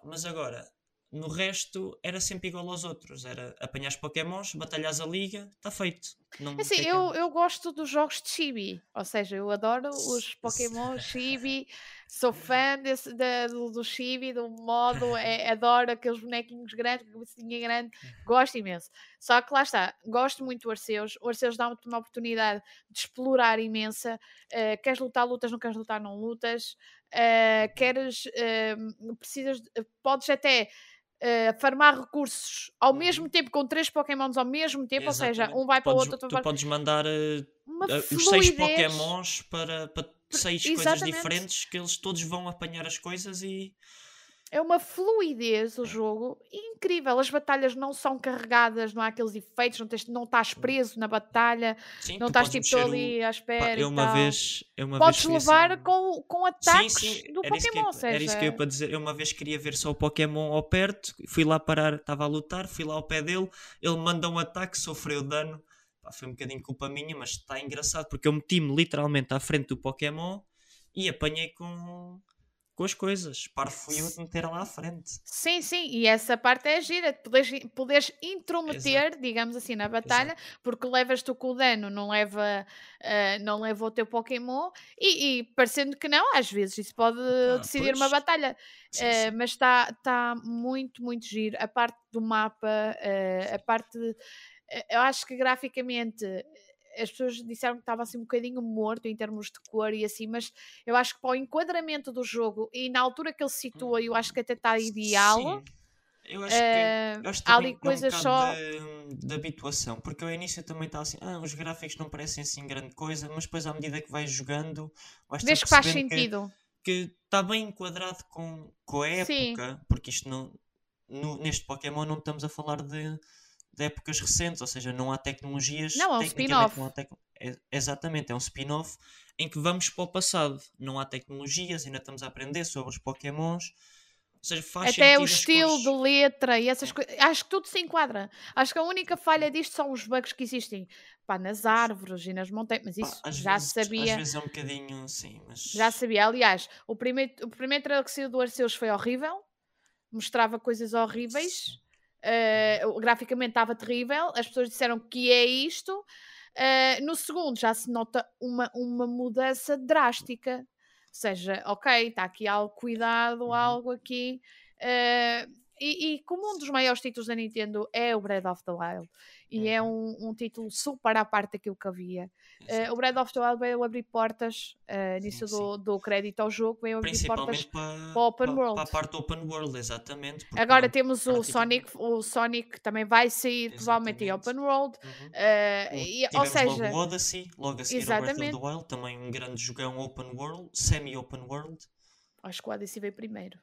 Speaker 1: Mas agora, no resto, era sempre igual aos outros. Era apanhar os Pokémons, batalhas a liga, está feito. Não
Speaker 2: Assim, eu, eu gosto dos jogos de Chibi, ou seja, eu adoro os Pokémon Chibi, sou fã desse, da- do, do Chibi, do modo, é- adoro aqueles bonequinhos grandes, cabecinha grande, gosto imenso. Só que lá está, gosto muito do Arceus, o Arceus dá-me uma oportunidade de explorar imensa, eh, queres lutar, lutas, não queres lutar, não lutas, eh, queres, eh, precisas, de- podes até... eh, farmar recursos ao
Speaker 1: Uhum.
Speaker 2: mesmo tempo com três Pokémons ao mesmo tempo, ou seja,
Speaker 1: Exatamente.
Speaker 2: um vai
Speaker 1: Tu
Speaker 2: para o outro, outro
Speaker 1: Tu
Speaker 2: vai
Speaker 1: podes mandar eh, os seis. Pokémons para, para seis coisas
Speaker 2: exatamente.
Speaker 1: diferentes que eles todos vão apanhar as coisas e.
Speaker 2: É uma fluidez o jogo incrível. As batalhas não são carregadas, não há aqueles efeitos, não, tens, não estás preso na batalha,
Speaker 1: Sim,
Speaker 2: não estás tipo tô
Speaker 1: o-
Speaker 2: ali à
Speaker 1: Pá,
Speaker 2: espera
Speaker 1: eu
Speaker 2: e
Speaker 1: uma vez. Eu uma
Speaker 2: Podes
Speaker 1: vez
Speaker 2: levar
Speaker 1: assim-
Speaker 2: com, com
Speaker 1: Sim,
Speaker 2: ataques
Speaker 1: sim,
Speaker 2: do
Speaker 1: era isso, que
Speaker 2: Pokémon,
Speaker 1: eu, era isso que eu ia para dizer. Eu uma vez queria ver só o Pokémon ao perto, fui lá parar, estava a lutar, fui lá ao pé dele, ele manda um ataque, sofreu dano. Pá, foi um bocadinho culpa minha, mas está engraçado porque eu meti-me literalmente à frente do Pokémon e apanhei com, com as coisas. Par fui eu de meter lá à frente.
Speaker 2: Sim, sim, e essa parte é gira, de poderes, poderes intrometer, digamos assim, na batalha, porque levas-te com o dano, não leva, ah, não leva o teu Pokémon, e, e parecendo que não, às vezes isso pode decidir uma
Speaker 1: pois.
Speaker 2: batalha.
Speaker 1: Sim, sim.
Speaker 2: mas está tá muito, muito giro. A parte do mapa, eh, a parte. eh, eu acho que graficamente as pessoas disseram que estava assim um bocadinho morto em termos de cor e assim, mas eu acho que para o enquadramento do jogo e na altura que ele se situa, eu acho que até está ideal.
Speaker 1: Sim. Eu acho que, eu acho que
Speaker 2: há ali
Speaker 1: é um
Speaker 2: coisas só.
Speaker 1: de, de habituação, porque ao início também estava assim, ah, os gráficos não parecem assim grande coisa, mas depois à medida que vais jogando, vais
Speaker 2: Vês que faz
Speaker 1: percebendo que
Speaker 2: sentido.
Speaker 1: que está bem enquadrado com, com a
Speaker 2: Sim.
Speaker 1: época, porque isto não, no- neste Pokémon não estamos a falar de, de épocas recentes, ou seja, não há tecnologias.
Speaker 2: Não, é um spin-off.
Speaker 1: tec- é- exatamente, é um spin-off em que vamos para o passado. Não há tecnologias, ainda estamos a aprender sobre os Pokémons. Ou seja, faz
Speaker 2: Até o estilo
Speaker 1: cores.
Speaker 2: de letra e essas coisas. Acho que tudo se enquadra. Acho que a única falha disto são os bugs que existem pá, nas árvores e nas montanhas. Mas
Speaker 1: Pá,
Speaker 2: isso
Speaker 1: às
Speaker 2: já
Speaker 1: vezes,
Speaker 2: sabia.
Speaker 1: Às vezes é um bocadinho, sim, mas.
Speaker 2: Já sabia. Aliás, o primeiro, o primeiro trailer que saiu do Arceus foi horrível. Mostrava coisas horríveis. O- graficamente estava terrível. As pessoas disseram que é isto. Eh, no segundo já se nota uma, uma mudança drástica. Ou seja, ok, está aqui algo cuidado,
Speaker 1: Uhum.
Speaker 2: algo aqui. eh, e, e como um dos maiores títulos da Nintendo é o Breath of the Wild, e é
Speaker 1: Uhum.
Speaker 2: um, um título super à parte daquilo que havia,
Speaker 1: Exato.
Speaker 2: o Breath of the Wild veio abrir portas, uh, nisso
Speaker 1: Sim,
Speaker 2: do, crédito ao jogo, veio abrir portas.
Speaker 1: Para,
Speaker 2: para o open
Speaker 1: para-
Speaker 2: world.
Speaker 1: para a parte do open world, exatamente.
Speaker 2: Agora temos o Sonic, o Sonic também vai sair provavelmente em
Speaker 1: Exatamente.
Speaker 2: open world,
Speaker 1: Uhum. O-
Speaker 2: e- ou seja,
Speaker 1: logo o Odyssey, logo a seguir ao Breath of
Speaker 2: Exatamente.
Speaker 1: the Wild, também um grande jogão open world, semi-open world.
Speaker 2: acho que o Odyssey veio primeiro.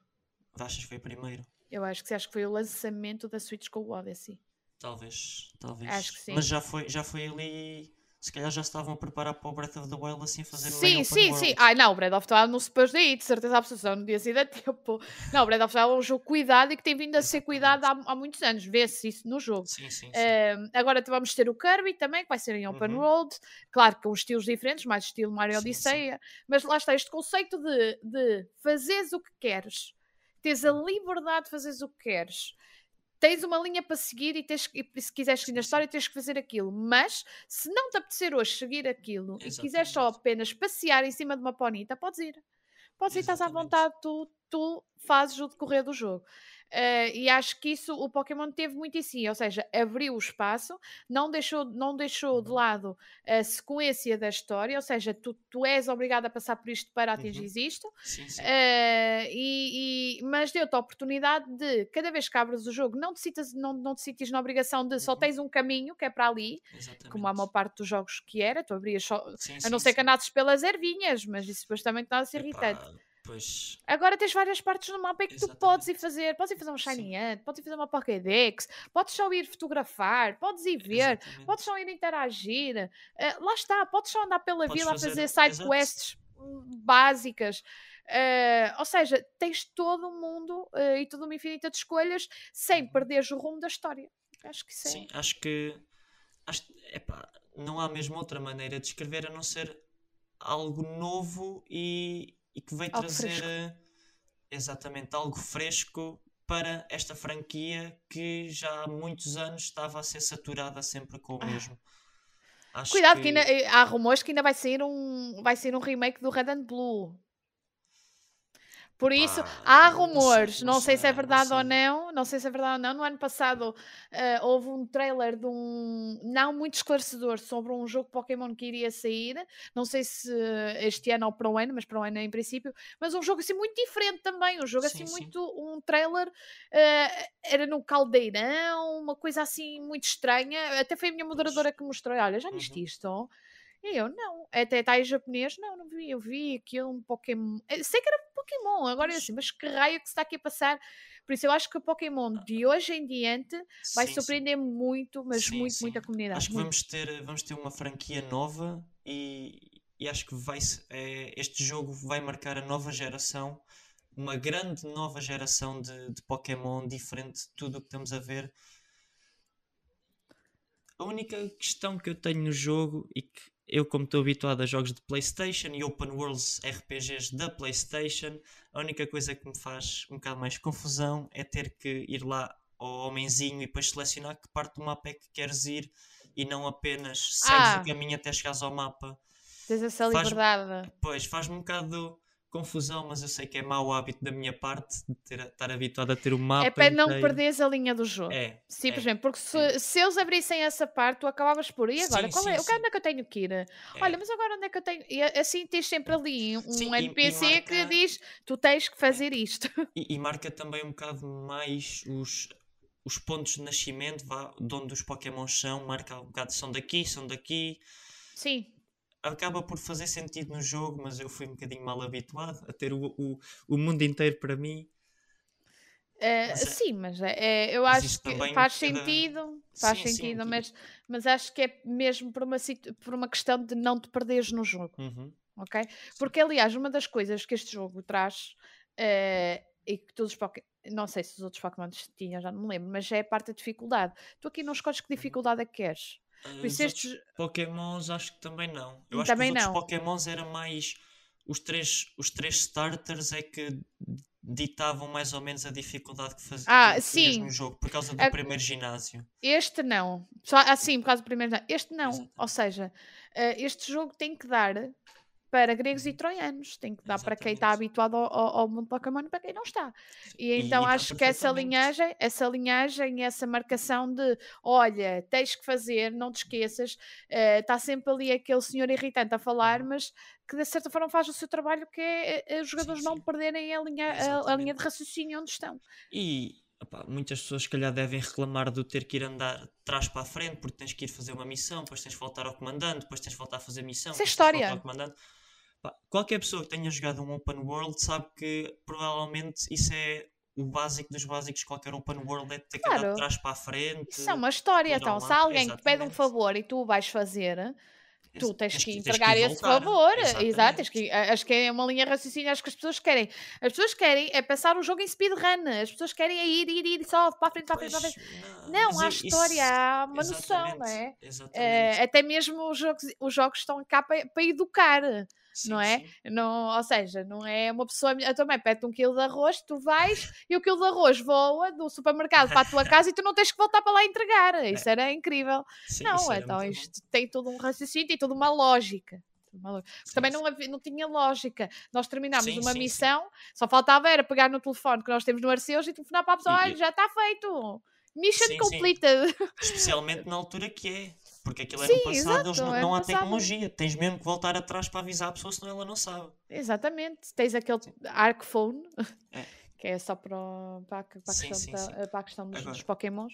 Speaker 1: Achas que foi primeiro?
Speaker 2: Eu acho que acho que foi o lançamento da Switch com o Odyssey.
Speaker 1: Talvez, talvez.
Speaker 2: Acho que sim.
Speaker 1: Mas já foi, já foi ali. Se calhar já se estavam a preparar para o Breath of the Wild assim fazer
Speaker 2: Sim, sim,
Speaker 1: world.
Speaker 2: sim. Ai não, o Breath of the Wild não se pôs daí, de certeza absoluta, não tinha sido a tempo. Não, o Breath of the Wild é um jogo cuidado e que tem vindo a ser cuidado há, há muitos anos. Vê-se isso no jogo.
Speaker 1: Sim, sim, sim.
Speaker 2: Um, agora vamos ter o Kirby também, que vai ser em open
Speaker 1: Uhum.
Speaker 2: world, claro, com estilos diferentes, mais estilo Mario
Speaker 1: Sim, sim.
Speaker 2: Odisseia, mas lá está este conceito de, de fazeres o que queres, teres a liberdade de fazeres o que queres. Tens uma linha para seguir e, tens, e se quiseres seguir na história tens que fazer aquilo, mas se não te apetecer hoje seguir aquilo e quiseres só
Speaker 1: Exatamente.
Speaker 2: apenas passear em cima de uma ponita, podes ir. Podes ir, estás à
Speaker 1: Exatamente.
Speaker 2: vontade, tu, tu fazes o decorrer do jogo. Eh, e acho que isso o Pokémon teve muito em si, ou seja, abriu o espaço, não deixou, não deixou de
Speaker 1: Uhum.
Speaker 2: lado a sequência da história, ou seja, tu, tu és obrigado a passar por isto para
Speaker 1: Uhum.
Speaker 2: atingir isto,
Speaker 1: Sim, sim.
Speaker 2: eh, e, e- mas deu-te a oportunidade de, cada vez que abres o jogo, não te, citas, não, não te na obrigação de só
Speaker 1: Uhum.
Speaker 2: tens um caminho que é para ali,
Speaker 1: Exatamente.
Speaker 2: como a maior parte dos jogos que era, tu abrias só,
Speaker 1: Sim,
Speaker 2: a não ser que andasses pelas ervinhas, mas isso depois também está a ser irritante.
Speaker 1: Pois.
Speaker 2: Agora tens várias partes no mapa em que tu podes ir
Speaker 1: Exatamente.
Speaker 2: fazer. Podes ir fazer um
Speaker 1: Sim.
Speaker 2: Shiny Hunt, podes ir fazer uma Pokédex, podes só ir fotografar, podes ir ver,
Speaker 1: Exatamente.
Speaker 2: podes só ir interagir. eh, lá está, podes só andar pela
Speaker 1: Podes
Speaker 2: vila
Speaker 1: fazer-
Speaker 2: a fazer side
Speaker 1: exato.
Speaker 2: quests hum, básicas. Eh, ou seja, tens todo um mundo eh, e toda uma infinita de escolhas sem
Speaker 1: Uhum.
Speaker 2: perderes o rumo da história. Acho que isso é.
Speaker 1: Sim, acho que. Acho, epá, não há mesmo outra maneira de escrever a não ser algo novo e, e que
Speaker 2: Algo
Speaker 1: trazer
Speaker 2: fresco.
Speaker 1: eh, exatamente algo fresco para esta franquia que já há muitos anos estava a ser saturada sempre com o
Speaker 2: Ah.
Speaker 1: mesmo. Acho
Speaker 2: Cuidado, que ainda, eh, há rumores que ainda vai sair um, vai sair um remake do Red and Blue. Por isso,
Speaker 1: Pá,
Speaker 2: há
Speaker 1: não sei,
Speaker 2: rumores, não,
Speaker 1: não
Speaker 2: sei, se é
Speaker 1: não
Speaker 2: verdade ou
Speaker 1: sei.
Speaker 2: não, não sei se é verdade ou não. No ano passado eh, houve um trailer de um não muito esclarecedor sobre um jogo Pokémon que iria sair. Não sei se este ano ou para o ano, mas para o ano em princípio. Mas um jogo assim muito diferente também, um jogo assim
Speaker 1: Sim, sim.
Speaker 2: muito, um trailer eh, era no caldeirão, uma coisa assim muito estranha. Até foi a minha moderadora que mostrou, olha, já viste
Speaker 1: Uhum.
Speaker 2: isto? E eu, não. Até está em japonês, não, não vi. Eu vi aquilo, um Pokémon. Eu sei que era Pokémon, agora
Speaker 1: Pois.
Speaker 2: assim, mas que raio é que se está aqui a passar? Por isso eu acho que o Pokémon de hoje em diante vai
Speaker 1: Sim, sim.
Speaker 2: surpreender muito, mas
Speaker 1: Sim,
Speaker 2: muito,
Speaker 1: sim.
Speaker 2: muito a comunidade.
Speaker 1: Acho que
Speaker 2: muito.
Speaker 1: vamos ter, vamos ter uma franquia nova e, e acho que vai, é, este jogo vai marcar a nova geração, uma grande nova geração de, de Pokémon, diferente de tudo o que estamos a ver. A única questão que eu tenho no jogo e que eu, como estou habituado a jogos de PlayStation e Open Worlds RPGs da PlayStation, a única coisa que me faz um bocado mais confusão é ter que ir lá ao homenzinho e depois selecionar que parte do mapa é que queres ir e não apenas segues
Speaker 2: Ah.
Speaker 1: o caminho até chegares ao mapa.
Speaker 2: Tens essa
Speaker 1: faz-
Speaker 2: liberdade.
Speaker 1: Pois faz-me um bocado confusão, mas eu sei que é mau hábito da minha parte de ter, estar habituado a ter o mapa.
Speaker 2: É para não
Speaker 1: inteiro.
Speaker 2: perderes a linha do jogo.
Speaker 1: É,
Speaker 2: Simplesmente, porque se, se eles abrissem essa parte, tu acabavas por. E agora?
Speaker 1: Sim,
Speaker 2: Qual
Speaker 1: sim,
Speaker 2: é? O que
Speaker 1: sim.
Speaker 2: onde é que eu tenho que ir? Olha, mas agora onde é que eu tenho. E assim tens sempre ali um
Speaker 1: Sim, e- e
Speaker 2: NPC que
Speaker 1: marca-
Speaker 2: diz: tu tens que fazer isto.
Speaker 1: E, e marca também um bocado mais os, os pontos de nascimento, vá, de onde os Pokémons são, marca um bocado, são daqui, são daqui.
Speaker 2: Sim.
Speaker 1: Acaba por fazer sentido no jogo, mas eu fui um bocadinho mal habituado a ter o, o, o mundo inteiro para mim.
Speaker 2: Eh,
Speaker 1: Mas é-
Speaker 2: sim, mas é, é- eu acho que
Speaker 1: também
Speaker 2: faz sentido, faz
Speaker 1: Sim, sim,
Speaker 2: sentido,
Speaker 1: que-
Speaker 2: mas, mas acho que é mesmo por uma, por uma questão de não te perderes no jogo.
Speaker 1: Uhum.
Speaker 2: ok? Porque, aliás, uma das coisas que este jogo traz eh, e que todos os Pokémon. Não sei se os outros Pokémon tinham, já não me lembro, mas é a parte da dificuldade. Tu aqui não escolhes que dificuldade é que queres. Por isso estes.
Speaker 1: Pokémons acho que também não. Eu acho
Speaker 2: Também
Speaker 1: que os
Speaker 2: não.
Speaker 1: outros Pokémons era mais os três, os três starters é que ditavam mais ou menos a dificuldade que faziam
Speaker 2: Ah, sim.
Speaker 1: no jogo por causa do
Speaker 2: A-
Speaker 1: primeiro ginásio.
Speaker 2: Este não. Só assim, por causa do primeiro. não. Este não.
Speaker 1: Exatamente.
Speaker 2: Ou seja, eh, este jogo tem que dar para gregos e troianos. Tem que dar para quem está
Speaker 1: Exatamente.
Speaker 2: habituado ao, ao- ao mundo Pokémon e para quem não está. E então
Speaker 1: e
Speaker 2: acho que essa linhagem, essa linhagem, essa marcação de olha, tens que fazer, não te esqueças, eh, está sempre ali aquele senhor irritante a falar,
Speaker 1: Uhum.
Speaker 2: mas que de certa forma faz o seu trabalho, que é eh, os jogadores não
Speaker 1: sim.
Speaker 2: perderem a linha, a- a, linha
Speaker 1: Exatamente.
Speaker 2: de raciocínio onde estão.
Speaker 1: E opá, muitas pessoas, se calhar, devem reclamar do ter que ir andar de trás para a frente porque tens que ir fazer uma missão, depois tens de voltar ao comandante, depois tens de voltar a fazer missão.
Speaker 2: Isso é história.
Speaker 1: Qualquer pessoa que tenha jogado um open world sabe que provavelmente isso é o básico dos básicos de qualquer open world é ter que andar
Speaker 2: Claro.
Speaker 1: de trás para a frente.
Speaker 2: Isso é uma história, então. Se
Speaker 1: lado,
Speaker 2: alguém te pede um
Speaker 1: exatamente.
Speaker 2: favor e tu o vais fazer, tu
Speaker 1: Ex-
Speaker 2: tens que
Speaker 1: tens
Speaker 2: entregar
Speaker 1: ir
Speaker 2: esse
Speaker 1: voltar.
Speaker 2: favor. Exato,
Speaker 1: Exatamente.
Speaker 2: tens que, acho que é uma linha raciocínio, acho que as pessoas querem. As pessoas querem é passar o jogo em speedrun. As pessoas querem é ir, ir, ir só para a frente, para a frente, para a frente. Não,
Speaker 1: mas
Speaker 2: há
Speaker 1: eu-
Speaker 2: história,
Speaker 1: isso-
Speaker 2: há uma noção, não
Speaker 1: exatamente,
Speaker 2: é?
Speaker 1: Exatamente.
Speaker 2: Eh, até mesmo os jogos, os jogos estão cá para, para educar,
Speaker 1: Sim,
Speaker 2: não é?
Speaker 1: sim.
Speaker 2: Não, ou seja, não é uma pessoa. Tua mãe pede um quilo de arroz, tu vais e o quilo de arroz voa do supermercado para a tua casa e tu não tens que voltar para lá entregar. Isso era incrível.
Speaker 1: Sim,
Speaker 2: Não,
Speaker 1: era
Speaker 2: então
Speaker 1: muito bom.
Speaker 2: isto tem todo um raciocínio, tem toda uma lógica.
Speaker 1: Sim,
Speaker 2: Também não, havia- não tinha lógica. Nós terminámos
Speaker 1: Sim,
Speaker 2: uma
Speaker 1: sim,
Speaker 2: missão, só faltava era pegar no telefone que nós temos no Arceus e telefonar para a pessoa:
Speaker 1: E-
Speaker 2: olha, já está feito. Mission completed.
Speaker 1: Especialmente na altura que é. Porque aquilo
Speaker 2: Sim,
Speaker 1: era no passado,
Speaker 2: exato,
Speaker 1: eles não,
Speaker 2: era
Speaker 1: não há
Speaker 2: passado.
Speaker 1: tecnologia. Tens mesmo que voltar atrás para avisar a pessoa, senão ela não sabe.
Speaker 2: Exatamente. Tens aquele Arc Phone,
Speaker 1: É.
Speaker 2: que é só para, para, a- para a
Speaker 1: Sim,
Speaker 2: questão, da- para a questão dos,
Speaker 1: Agora-
Speaker 2: dos Pokémons.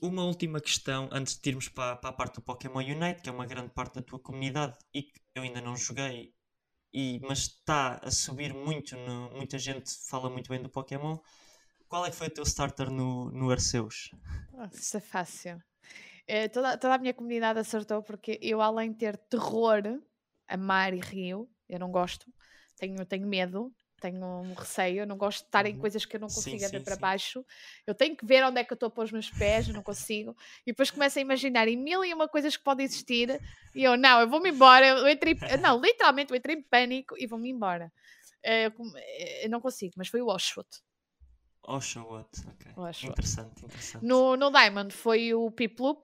Speaker 1: Uma última questão, antes de irmos para, para a parte do Pokémon Unite, que é uma grande parte da tua comunidade e que eu ainda não joguei, e, mas está a subir muito, no- muita gente fala muito bem do Pokémon. Qual é que foi o teu starter no, no Arceus?
Speaker 2: Isso é fácil. Eh, toda, toda a minha comunidade acertou porque eu, além de ter terror a mar e rio, eu não gosto, tenho, tenho medo, tenho um receio, eu não gosto de estar em
Speaker 1: Uhum.
Speaker 2: coisas que eu não
Speaker 1: Sim,
Speaker 2: consigo ver
Speaker 1: sim,
Speaker 2: para
Speaker 1: sim.
Speaker 2: baixo. Eu tenho que ver onde é que eu estou a pôr os meus pés, eu não consigo. E depois começo a imaginar em mil e uma coisas que podem existir. E eu, não, eu vou-me embora. Eu entrei, não, literalmente, eu entrei em pânico e vou-me embora. Eh, Eu, eh, eu não consigo, mas foi o Oshwood.
Speaker 1: Oshawott, ok.
Speaker 2: Oshawott.
Speaker 1: Interessante, interessante.
Speaker 2: No, no Diamond foi o Piplup.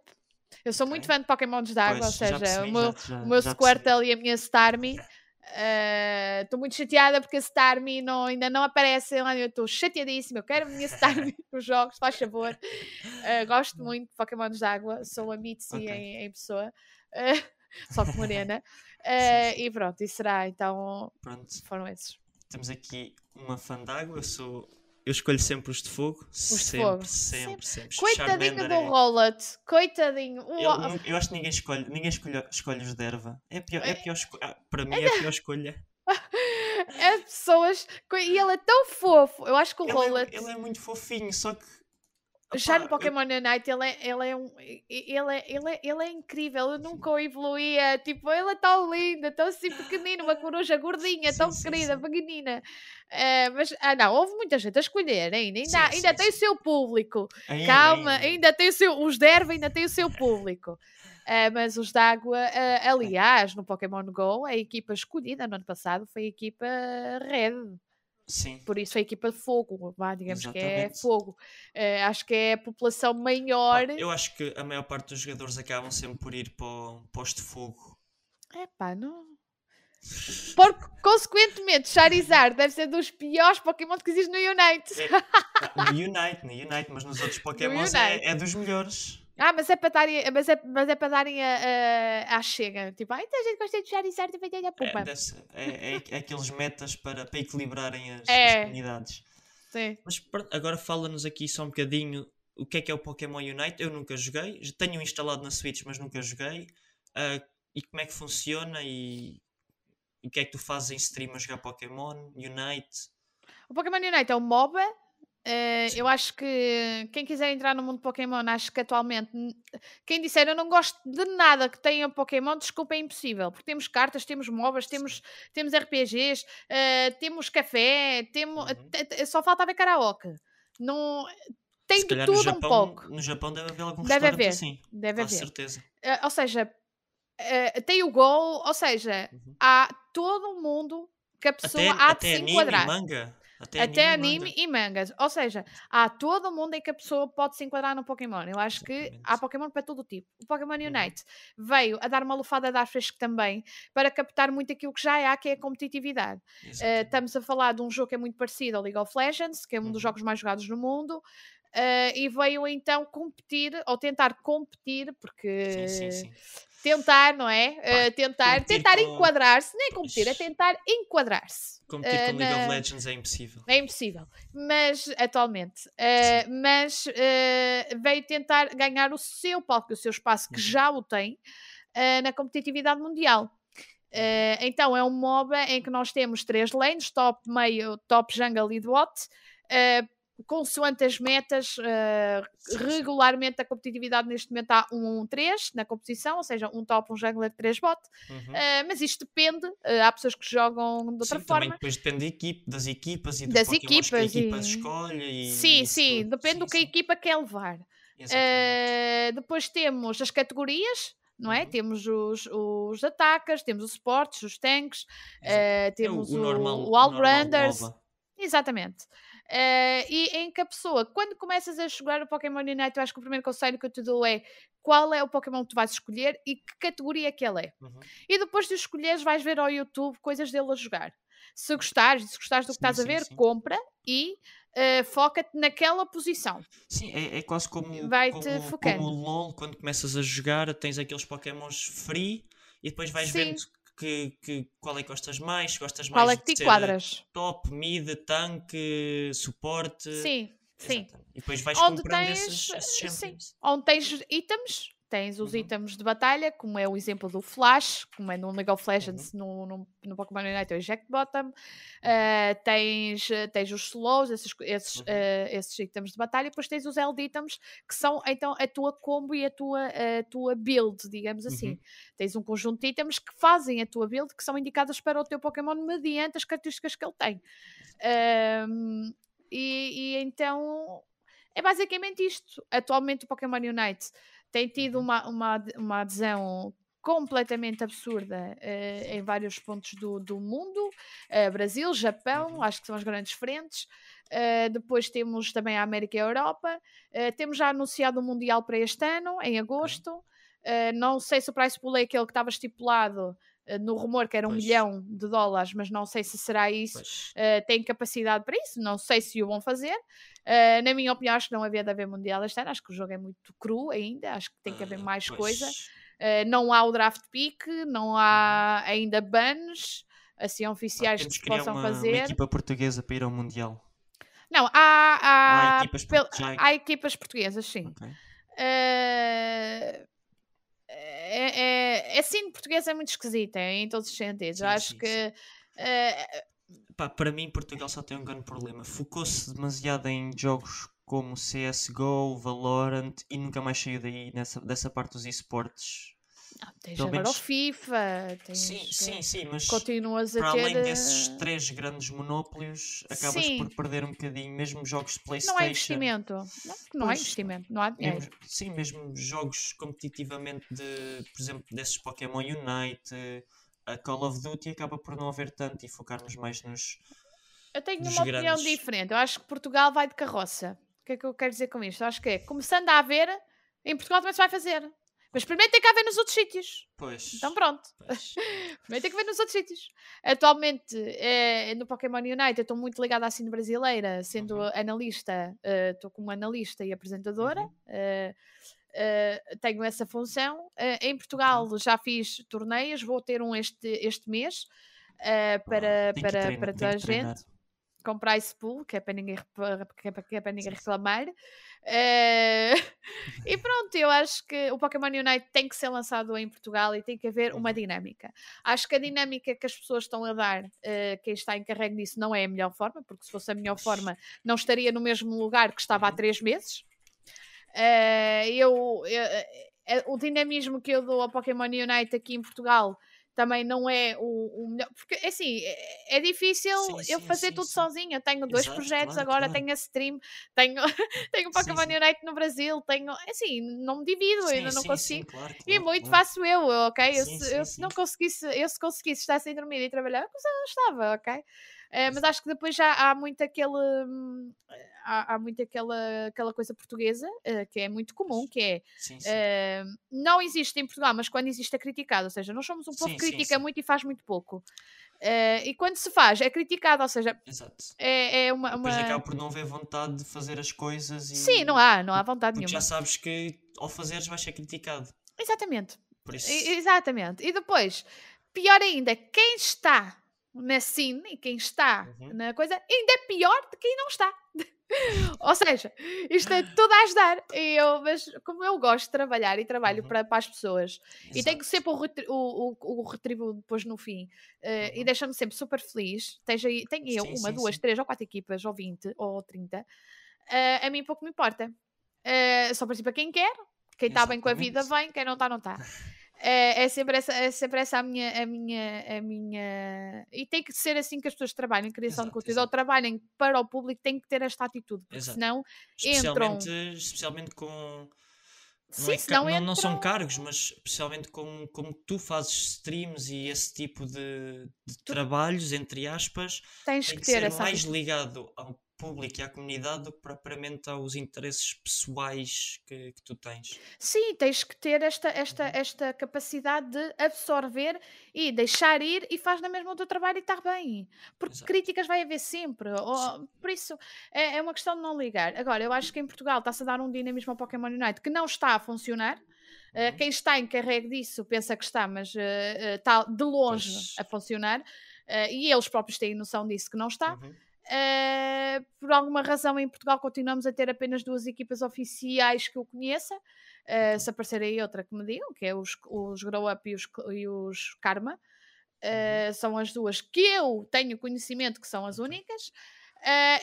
Speaker 2: Eu sou muito
Speaker 1: Ok.
Speaker 2: fã de Pokémons de água, ou seja,
Speaker 1: percebi,
Speaker 2: o meu,
Speaker 1: já- já-
Speaker 2: o meu Squirtle e a minha Starmie. Estou muito chateada porque a Starmie não, ainda não aparece lá. Eu estou chateadíssima. Eu quero a minha Starmie nos jogos, faz favor. Eh, gosto muito de Pokémons de água. Sou a Mitzi
Speaker 1: Ok.
Speaker 2: em, em pessoa, Eh, só que morena. Eh, e pronto, e será então.
Speaker 1: Pronto,
Speaker 2: Foram esses.
Speaker 1: temos aqui uma fã d'água. Eu sou. Eu escolho sempre os de fogo.
Speaker 2: de
Speaker 1: sempre,
Speaker 2: fogo.
Speaker 1: sempre, sempre.
Speaker 2: Coitadinho
Speaker 1: Charmander
Speaker 2: do
Speaker 1: é-
Speaker 2: Rollet, coitadinho.
Speaker 1: Eu, eu acho que ninguém escolhe, ninguém escolhe, escolhe os de erva. É pior, é pior esco- ah, para mim é a pior escolha.
Speaker 2: As pessoas. E ele é tão fofo. Eu acho que o
Speaker 1: Ele
Speaker 2: Rollet.
Speaker 1: é, ele é muito fofinho, só que.
Speaker 2: Já no Pokémon Unite ele é, ele é um. Ele é, ele, é, ele é incrível. Eu nunca o evoluía. Tipo, ele é tão lindo, tão assim pequenino, uma coruja gordinha,
Speaker 1: Sim,
Speaker 2: tão
Speaker 1: sim,
Speaker 2: querida,
Speaker 1: sim.
Speaker 2: pequenina. Eh, mas, ah, não, houve muita gente a escolher ainda. Ainda, ainda tem o seu público.
Speaker 1: ainda,
Speaker 2: Calma,
Speaker 1: ainda.
Speaker 2: ainda tem o seu. Os Derva ainda tem o seu público. Eh, mas os d'água, eh, aliás, no Pokémon Go, a equipa escolhida no ano passado foi a equipa Red.
Speaker 1: Sim,
Speaker 2: por isso a equipa de fogo, vá, digamos que é
Speaker 1: Exatamente.
Speaker 2: fogo. Eh, acho que é a população maior.
Speaker 1: Eu acho que a maior parte dos jogadores acabam sempre por ir para, o- os de fogo.
Speaker 2: É pá, não. Porque, consequentemente, Charizard deve ser dos piores Pokémon que existe no Unite.
Speaker 1: No Unite, no Unite, mas nos outros Pokémons é, é dos melhores.
Speaker 2: Ah, mas é para darem, mas é, mas é para darem a, a, à chega. Tipo, ai, então a gente gosta de Charizard e vai ter a
Speaker 1: É,
Speaker 2: pupa.
Speaker 1: deve ser- é- é- é aqueles metas para, para equilibrarem as,
Speaker 2: É.
Speaker 1: as comunidades.
Speaker 2: Sim.
Speaker 1: Mas agora fala-nos aqui só um bocadinho o que é que é o Pokémon Unite. Eu nunca joguei, já tenho instalado na Switch, mas nunca joguei. Ah, e como é que funciona e, e o que é que tu fazes em stream a jogar Pokémon Unite?
Speaker 2: O Pokémon Unite é um MOBA. Eh, eu acho que quem quiser entrar no mundo Pokémon, acho que atualmente quem disser eu não gosto de nada que tenha Pokémon, desculpa, é impossível. Porque temos cartas, temos MOBAs, temos, temos RPGs, eh, temos café, temos,
Speaker 1: Uhum.
Speaker 2: te- te- só falta haver karaoke. Não, tem
Speaker 1: Se
Speaker 2: de tudo
Speaker 1: no
Speaker 2: um
Speaker 1: Japão,
Speaker 2: pouco.
Speaker 1: no Japão deve haver algum
Speaker 2: Deve haver,
Speaker 1: assim.
Speaker 2: Deve haver.
Speaker 1: certeza.
Speaker 2: Eh, ou seja, eh, tem o Go, ou seja,
Speaker 1: Uhum.
Speaker 2: há todo um mundo que a pessoa
Speaker 1: Até,
Speaker 2: há de se
Speaker 1: anime
Speaker 2: enquadrar.
Speaker 1: manga. Até,
Speaker 2: Até
Speaker 1: anime,
Speaker 2: anime
Speaker 1: e
Speaker 2: mangas. Ou seja, há todo o mundo em que a pessoa pode se enquadrar no Pokémon. Eu acho que há
Speaker 1: Exatamente.
Speaker 2: Pokémon para todo o tipo. O Pokémon
Speaker 1: Uhum.
Speaker 2: Unite veio a dar uma lufada de ar fresco também para captar muito aquilo que já há, que é a competitividade.
Speaker 1: Exatamente.
Speaker 2: estamos a falar de um jogo que é muito parecido ao League of Legends, que é um dos
Speaker 1: Uhum.
Speaker 2: jogos mais jogados no mundo. eh, e veio então competir, ou tentar competir, porque
Speaker 1: Sim, sim, sim.
Speaker 2: Tentar, não é? Eh, tentar
Speaker 1: competir
Speaker 2: tentar
Speaker 1: com-
Speaker 2: enquadrar-se, nem competir, é tentar enquadrar-se.
Speaker 1: Competir
Speaker 2: eh,
Speaker 1: com League of
Speaker 2: na-
Speaker 1: Legends é impossível.
Speaker 2: é impossível. Mas, atualmente, eh, mas eh, veio tentar ganhar o seu palco, o seu espaço, que
Speaker 1: Uhum.
Speaker 2: já o tem, eh, na competitividade mundial. Eh, então, é um MOBA em que nós temos três lanes, top, meio, top, jungle e bot, eh, consoante as metas,
Speaker 1: sim.
Speaker 2: regularmente a competitividade neste momento há um 1-3 na composição, ou seja, um top, um jungler, três bot,
Speaker 1: Uhum.
Speaker 2: Eh, mas isto depende, eh, há pessoas que jogam de outra
Speaker 1: Sim,
Speaker 2: forma.
Speaker 1: também depois depende da equipe, das equipas e
Speaker 2: Das
Speaker 1: Pokémons que a
Speaker 2: equipas
Speaker 1: equipa
Speaker 2: e-
Speaker 1: escolhe. E
Speaker 2: Sim, sim,
Speaker 1: tudo.
Speaker 2: depende
Speaker 1: Sim,
Speaker 2: do que a
Speaker 1: sim.
Speaker 2: equipa quer levar. Depois temos as categorias, não é?
Speaker 1: Uhum.
Speaker 2: Temos os, os atacas, temos os suportes, os tanques,
Speaker 1: É
Speaker 2: temos o,
Speaker 1: normal-
Speaker 2: o
Speaker 1: normal
Speaker 2: all-rounders. Exatamente. Eh, e em que a pessoa, quando começas a jogar o Pokémon Unite, eu acho que o primeiro conselho que eu te dou é qual é o Pokémon que tu vais escolher e que categoria que ele é.
Speaker 1: Uhum.
Speaker 2: E depois de escolheres, vais ver ao YouTube coisas dele a jogar. Se gostares, se gostares do que
Speaker 1: Sim,
Speaker 2: estás a
Speaker 1: sim,
Speaker 2: ver,
Speaker 1: sim.
Speaker 2: compra e eh, foca-te naquela posição.
Speaker 1: Sim, é, é quase como,
Speaker 2: Vai-te
Speaker 1: como,
Speaker 2: focando.
Speaker 1: como o LOL, quando começas a jogar, tens aqueles Pokémons free e depois vais vendo que, que, qual é que gostas mais, gostas
Speaker 2: Qual
Speaker 1: mais
Speaker 2: é que
Speaker 1: de
Speaker 2: te
Speaker 1: ser
Speaker 2: enquadras?
Speaker 1: top, mid, tanque, suporte.
Speaker 2: Sim, sim.
Speaker 1: Exatamente. E depois vais
Speaker 2: Onde
Speaker 1: comprando
Speaker 2: tens,
Speaker 1: esses, esses
Speaker 2: eh, sim. Onde tens itens, tens os
Speaker 1: Uhum.
Speaker 2: itens de batalha, como é o exemplo do Flash, como é no League of
Speaker 1: Uhum.
Speaker 2: Legends, no, no, no Pokémon Unite, é o Eject Bottom. Eh, tens, eh, tens os slows, esses, esses,
Speaker 1: Uhum.
Speaker 2: eh, esses itens de batalha, e depois tens os Eld items, que são então a tua combo e a tua, a tua build, digamos assim.
Speaker 1: Uhum.
Speaker 2: Tens um conjunto de itens que fazem a tua build, que são indicadas para o teu Pokémon mediante as características que ele tem. Ahm, e, e então é basicamente isto. Atualmente o Pokémon Unite tem tido
Speaker 1: Uhum.
Speaker 2: uma, uma, uma adesão completamente absurda eh, em vários pontos do, do mundo. Eh, Brasil, Japão,
Speaker 1: Uhum.
Speaker 2: acho que são as grandes frentes. Eh, depois temos também a América e a Europa. Temos já anunciado o Mundial para este ano, em agosto. Não sei se o price pool é aquele que estava estipulado no rumor, que era um
Speaker 1: Pois.
Speaker 2: milhão de dólares, mas não sei se será isso. Uh, têm capacidade para isso, não sei se o vão fazer. Uh, na minha opinião, acho que não havia de haver Mundial este ano, acho que o jogo é muito cru ainda, acho que tem que haver
Speaker 1: Ah,
Speaker 2: mais
Speaker 1: pois.
Speaker 2: coisa. Uh, não há o draft pick, não há ainda bans assim oficiais
Speaker 1: temos
Speaker 2: que
Speaker 1: criar
Speaker 2: possam
Speaker 1: uma,
Speaker 2: fazer.
Speaker 1: uma equipa portuguesa para ir ao Mundial.
Speaker 2: Não, há, há,
Speaker 1: Há equipas
Speaker 2: pel-
Speaker 1: já-
Speaker 2: há equipas portuguesas, sim.
Speaker 1: Ok.
Speaker 2: Uh, é, é, a cena portuguesa é muito esquisita em todos os sentidos.
Speaker 1: Sim,
Speaker 2: acho
Speaker 1: sim,
Speaker 2: que uh,
Speaker 1: Pá, para mim, Portugal só tem um grande problema. Focou-se demasiado em jogos como CSGO, Valorant e nunca mais saiu daí nessa, dessa parte dos esportes.
Speaker 2: Não, tens
Speaker 1: Pelo
Speaker 2: agora
Speaker 1: menos-
Speaker 2: o FIFA, tens,
Speaker 1: Sim,
Speaker 2: uh,
Speaker 1: sim, sim, mas
Speaker 2: continuas a
Speaker 1: para
Speaker 2: ter.
Speaker 1: além desses
Speaker 2: uh,
Speaker 1: três grandes monópolios, acabas
Speaker 2: Sim.
Speaker 1: por perder um bocadinho, mesmo jogos de Playstation.
Speaker 2: Não há investimento. Não, não há
Speaker 1: Pois,
Speaker 2: investimento, não há dinheiro.
Speaker 1: mesmo- sim, mesmo jogos competitivamente de, por exemplo, desses Pokémon Unite, a Call of Duty acaba por não haver tanto e focarmos mais nos.
Speaker 2: Eu tenho
Speaker 1: dos
Speaker 2: uma opinião
Speaker 1: grandes.
Speaker 2: diferente. Eu acho que Portugal vai de carroça. O que é que eu quero dizer com isto? Eu acho que é, começando a haver, em Portugal também se vai fazer. Mas experimentem cá ver nos outros sítios.
Speaker 1: Pois.
Speaker 2: Então pronto.
Speaker 1: pois.
Speaker 2: Experimentem que ver nos outros sítios. Atualmente, eh, no Pokémon Unite, eu estou muito ligada à cena brasileira, sendo
Speaker 1: Uhum.
Speaker 2: analista, eh, estou como analista e apresentadora.
Speaker 1: Uhum.
Speaker 2: eh, eh, tenho essa função. Em Portugal
Speaker 1: Uhum.
Speaker 2: já fiz torneios, vou ter um este, este mês eh, para,
Speaker 1: Tem que
Speaker 2: para,
Speaker 1: treinar-
Speaker 2: para
Speaker 1: tem
Speaker 2: toda a
Speaker 1: que
Speaker 2: gente com price pool, que é para ninguém, que é para, que é para ninguém reclamar. Eh, e pronto, eu acho que o Pokémon Unite tem que ser lançado em Portugal e tem que haver uma
Speaker 1: Uhum.
Speaker 2: dinâmica. Acho que a dinâmica que as pessoas estão a dar, eh, quem está encarregue disso, não é a melhor forma, porque se fosse a melhor forma, não estaria no mesmo lugar que estava há
Speaker 1: Uhum.
Speaker 2: três meses. Eh, eu, eu- o dinamismo que eu dou ao Pokémon Unite aqui em Portugal também não é o, o melhor. Porque, assim, é, é difícil
Speaker 1: Sim,
Speaker 2: eu
Speaker 1: sim,
Speaker 2: fazer
Speaker 1: sim,
Speaker 2: tudo sozinha. Tenho dois
Speaker 1: Exato,
Speaker 2: projetos
Speaker 1: claro,
Speaker 2: agora,
Speaker 1: claro.
Speaker 2: tenho a stream, tenho, tenho o Pokémon. Unite no Brasil, tenho. Assim, não me divido, eu ainda não consigo.
Speaker 1: Claro,
Speaker 2: E muito faço eu, ok? eu, se, eu se não conseguisse, eu se conseguisse estar sem dormir e trabalhar, eu estava, ok? Eh, mas acho que depois já há muito aquele hum, há, há muito aquela, aquela coisa portuguesa eh, que é muito comum, que é
Speaker 1: Sim, sim.
Speaker 2: eh, não existe em Portugal, mas quando existe é criticado, ou seja, nós somos um povo que critica
Speaker 1: sim.
Speaker 2: muito e faz muito pouco. E quando se faz, é criticado, ou seja,
Speaker 1: Exato.
Speaker 2: é, é uma.
Speaker 1: Depois
Speaker 2: uma-
Speaker 1: acaba por não haver vontade de fazer as coisas e.
Speaker 2: Sim, não há, não há vontade
Speaker 1: Porque
Speaker 2: nenhuma.
Speaker 1: já sabes que ao fazeres vais ser criticado.
Speaker 2: Exatamente.
Speaker 1: Por isso.
Speaker 2: E- Exatamente. E depois, pior ainda, quem está na scene e quem está
Speaker 1: Uhum.
Speaker 2: na coisa ainda é pior de quem não está. Ou seja, isto é tudo a ajudar. E eu, mas como eu gosto de trabalhar e trabalho
Speaker 1: Uhum.
Speaker 2: para, para as pessoas e tenho
Speaker 1: Exato.
Speaker 2: sempre o, retri o, o, o retribuo depois no fim e
Speaker 1: Uhum.
Speaker 2: deixa-me sempre super feliz. Aí, tenho eu
Speaker 1: Sim,
Speaker 2: uma,
Speaker 1: sim,
Speaker 2: duas,
Speaker 1: sim.
Speaker 2: três ou quatro equipas, ou 20 ou 30, eh, a mim pouco me importa. Eh, só participa quem quer, quem está bem com a vida vem, quem não está, não está. É, é sempre essa, é sempre essa a minha, a minha, a minha. E tem que ser assim que as pessoas trabalhem em criação de
Speaker 1: Exato,
Speaker 2: conteúdo ou
Speaker 1: exato.
Speaker 2: trabalhem para o público, tem que ter esta atitude, porque
Speaker 1: Exato.
Speaker 2: senão entram.
Speaker 1: Especialmente, com. Não,
Speaker 2: Sim,
Speaker 1: é ca-
Speaker 2: senão
Speaker 1: não, não são
Speaker 2: entram-
Speaker 1: cargos, mas especialmente como, como tu fazes streams e esse tipo de, de trabalhos, entre aspas,
Speaker 2: Tens
Speaker 1: tem
Speaker 2: que
Speaker 1: que
Speaker 2: ter
Speaker 1: ser mais
Speaker 2: atitude.
Speaker 1: ligado ao público e à comunidade do que propriamente aos interesses pessoais que, que tu tens.
Speaker 2: Sim, tens que ter esta, esta,
Speaker 1: Uhum.
Speaker 2: esta capacidade de absorver e deixar ir e faz na mesma o teu trabalho e está bem. Porque
Speaker 1: Exato.
Speaker 2: críticas vai haver sempre. ou- por isso, é, é uma questão de não ligar. Agora, eu acho que em Portugal está-se a dar um dinamismo ao Pokémon Unite que não está a funcionar. Uh,
Speaker 1: Uhum.
Speaker 2: quem está encarregue disso pensa que está, mas uh, uh, está de longe
Speaker 1: Pois.
Speaker 2: a funcionar. Uh, e eles próprios têm noção disso que não está.
Speaker 1: Uhum.
Speaker 2: Uh, por alguma razão em Portugal continuamos a ter apenas duas equipas oficiais que eu conheça. Uh, se aparecer aí outra que me digam, que é os, os Grow Up e os, e os Karma. Uh, São as duas que eu tenho conhecimento que são as únicas.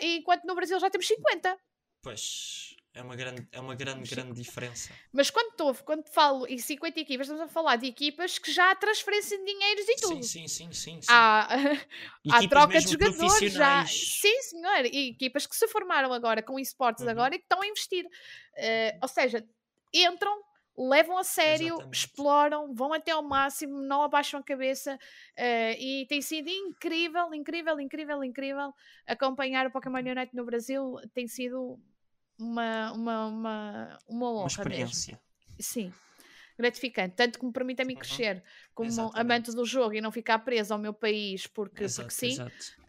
Speaker 2: Enquanto no Brasil já temos 50.
Speaker 1: Pois é uma grande, é uma grande, grande diferença.
Speaker 2: Mas quando, tô, quando falo em 50 equipas, estamos a falar de equipas que já há transferência de dinheiros e tudo.
Speaker 1: Sim, sim, sim, sim. sim.
Speaker 2: Há, há troca de jogadores já. Sim, senhor. E equipas que se formaram agora com esportes
Speaker 1: Uhum.
Speaker 2: agora e que estão a investir. Eh, ou seja, entram, levam a sério,
Speaker 1: Exatamente.
Speaker 2: exploram, vão até ao máximo, não abaixam a cabeça. eh, e tem sido incrível, incrível, incrível, incrível acompanhar o Pokémon Unite no Brasil. Tem sido uma, uma, uma, uma honra
Speaker 1: Uma
Speaker 2: mesmo.
Speaker 1: experiência.
Speaker 2: Sim. Gratificante, tanto que me permite a mim
Speaker 1: Uhum.
Speaker 2: crescer como
Speaker 1: Exatamente.
Speaker 2: amante do jogo e não ficar preso ao meu país porque,
Speaker 1: Exato,
Speaker 2: porque sim,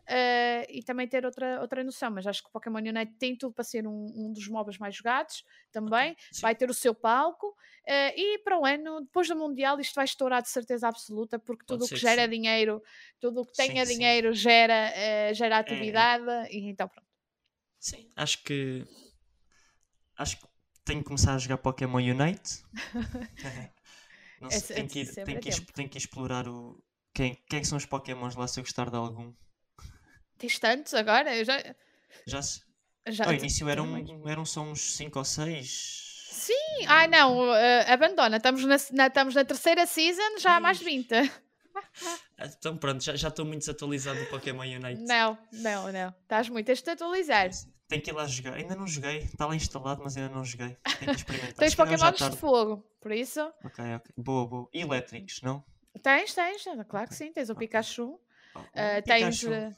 Speaker 2: eh, e também ter outra, outra noção. Mas acho que o Pokémon Unite tem tudo para ser um, um dos MOBAs mais jogados também,
Speaker 1: Sim.
Speaker 2: vai ter o seu palco. eh, e para o ano, depois do Mundial, isto vai estourar de certeza absoluta, porque tudo o que
Speaker 1: que
Speaker 2: gera
Speaker 1: sim.
Speaker 2: dinheiro, tudo o que tenha
Speaker 1: Sim,
Speaker 2: dinheiro gera, eh, gera
Speaker 1: É.
Speaker 2: atividade, e então pronto.
Speaker 1: Sim, acho que acho que tenho que começar a jogar Pokémon Unite. Não
Speaker 2: É
Speaker 1: sei,
Speaker 2: se-
Speaker 1: tenho,
Speaker 2: é
Speaker 1: que ir, tenho,
Speaker 2: a
Speaker 1: que ir, tenho que explorar o. Quem, quem é são os Pokémons lá se eu gostar de algum?
Speaker 2: Tens tantos agora? Eu já.
Speaker 1: Já se.
Speaker 2: já
Speaker 1: Ao início eram, eram só uns 5 ou 6.
Speaker 2: Sim, ai não, eh, abandona. Estamos na, na- estamos na terceira season, já há mais de 20.
Speaker 1: Então pronto, já estou muito desatualizado do Pokémon Unite.
Speaker 2: Não, não, não. Estás muito a te atualizar.
Speaker 1: Tenho que ir lá jogar. Ainda não joguei. Está lá instalado, mas ainda não joguei. Tenho que experimentar.
Speaker 2: Tens Pokémons de fogo, por isso.
Speaker 1: Ok, ok. Boa, boa. E elétricos, não?
Speaker 2: Tens, tens, claro que sim. Tens o. Pikachu.
Speaker 1: Oh,
Speaker 2: eh,
Speaker 1: um
Speaker 2: tens,
Speaker 1: Pikachu.
Speaker 2: eh,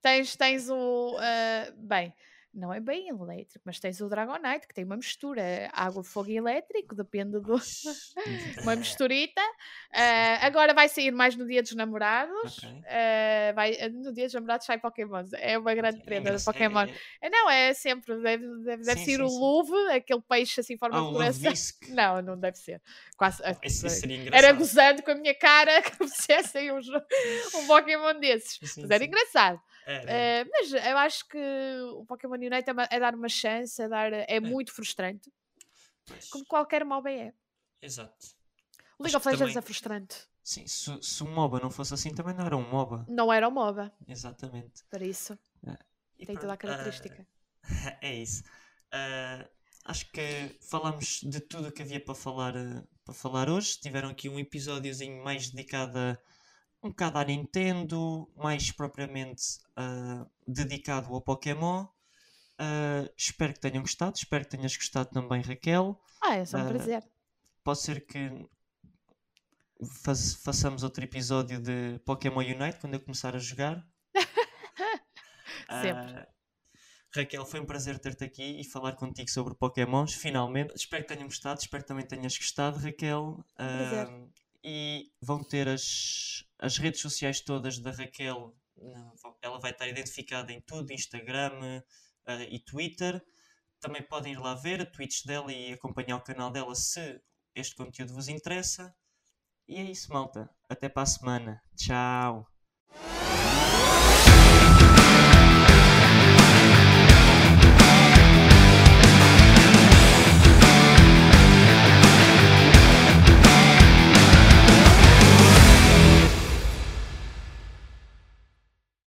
Speaker 2: tens, tens o. eh, bem, Não é bem elétrico, mas tens o Dragonite, que tem uma mistura água, fogo e elétrico, depende do. uma misturita. Uh, agora vai sair mais no Dia dos Namorados. Okay. Uh, vai, no Dia dos Namorados sai Pokémon. É uma grande prenda do Pokémon. É, é... Não, é sempre. Deve, deve, deve sim, ser sim, o Luve, aquele peixe assim forma ah, de coração. Não, não deve ser. Quase, Esse, era gozando com a minha cara que fizessem um, um Pokémon desses. Sim, mas era engraçado. É, uh, mas eu acho que o Pokémon Unite é, é dar uma chance, é, dar, é, é. muito frustrante. Pois. Como qualquer MOBA é.
Speaker 1: Exato.
Speaker 2: O League of Legends também... é frustrante.
Speaker 1: Sim, se, se o MOBA não fosse assim, também não era um MOBA.
Speaker 2: Não era um MOBA.
Speaker 1: Exatamente.
Speaker 2: Para isso. É. Tem toda a característica. Uh,
Speaker 1: é isso. Uh, acho que falamos de tudo o que havia para falar, para falar hoje. Tiveram aqui um episódiozinho mais dedicado a um bocado à Nintendo, mais propriamente uh, dedicado ao Pokémon. Uh, espero que tenham gostado, espero que tenhas gostado também, Raquel.
Speaker 2: Ah, é só um uh, prazer.
Speaker 1: Pode ser que façamos outro episódio de Pokémon Unite quando eu começar a jogar.
Speaker 2: Sempre.
Speaker 1: Raquel, foi um prazer ter-te aqui e falar contigo sobre Pokémons, finalmente. Espero que tenham gostado, espero que também tenhas gostado, Raquel. E vão ter as, as redes sociais todas da Raquel. Ela vai estar identificada em tudo: Instagram uh, e Twitter. Também podem ir lá ver a tweets dela e acompanhar o canal dela se este conteúdo vos interessa. E é isso, malta. Até para a semana. Tchau.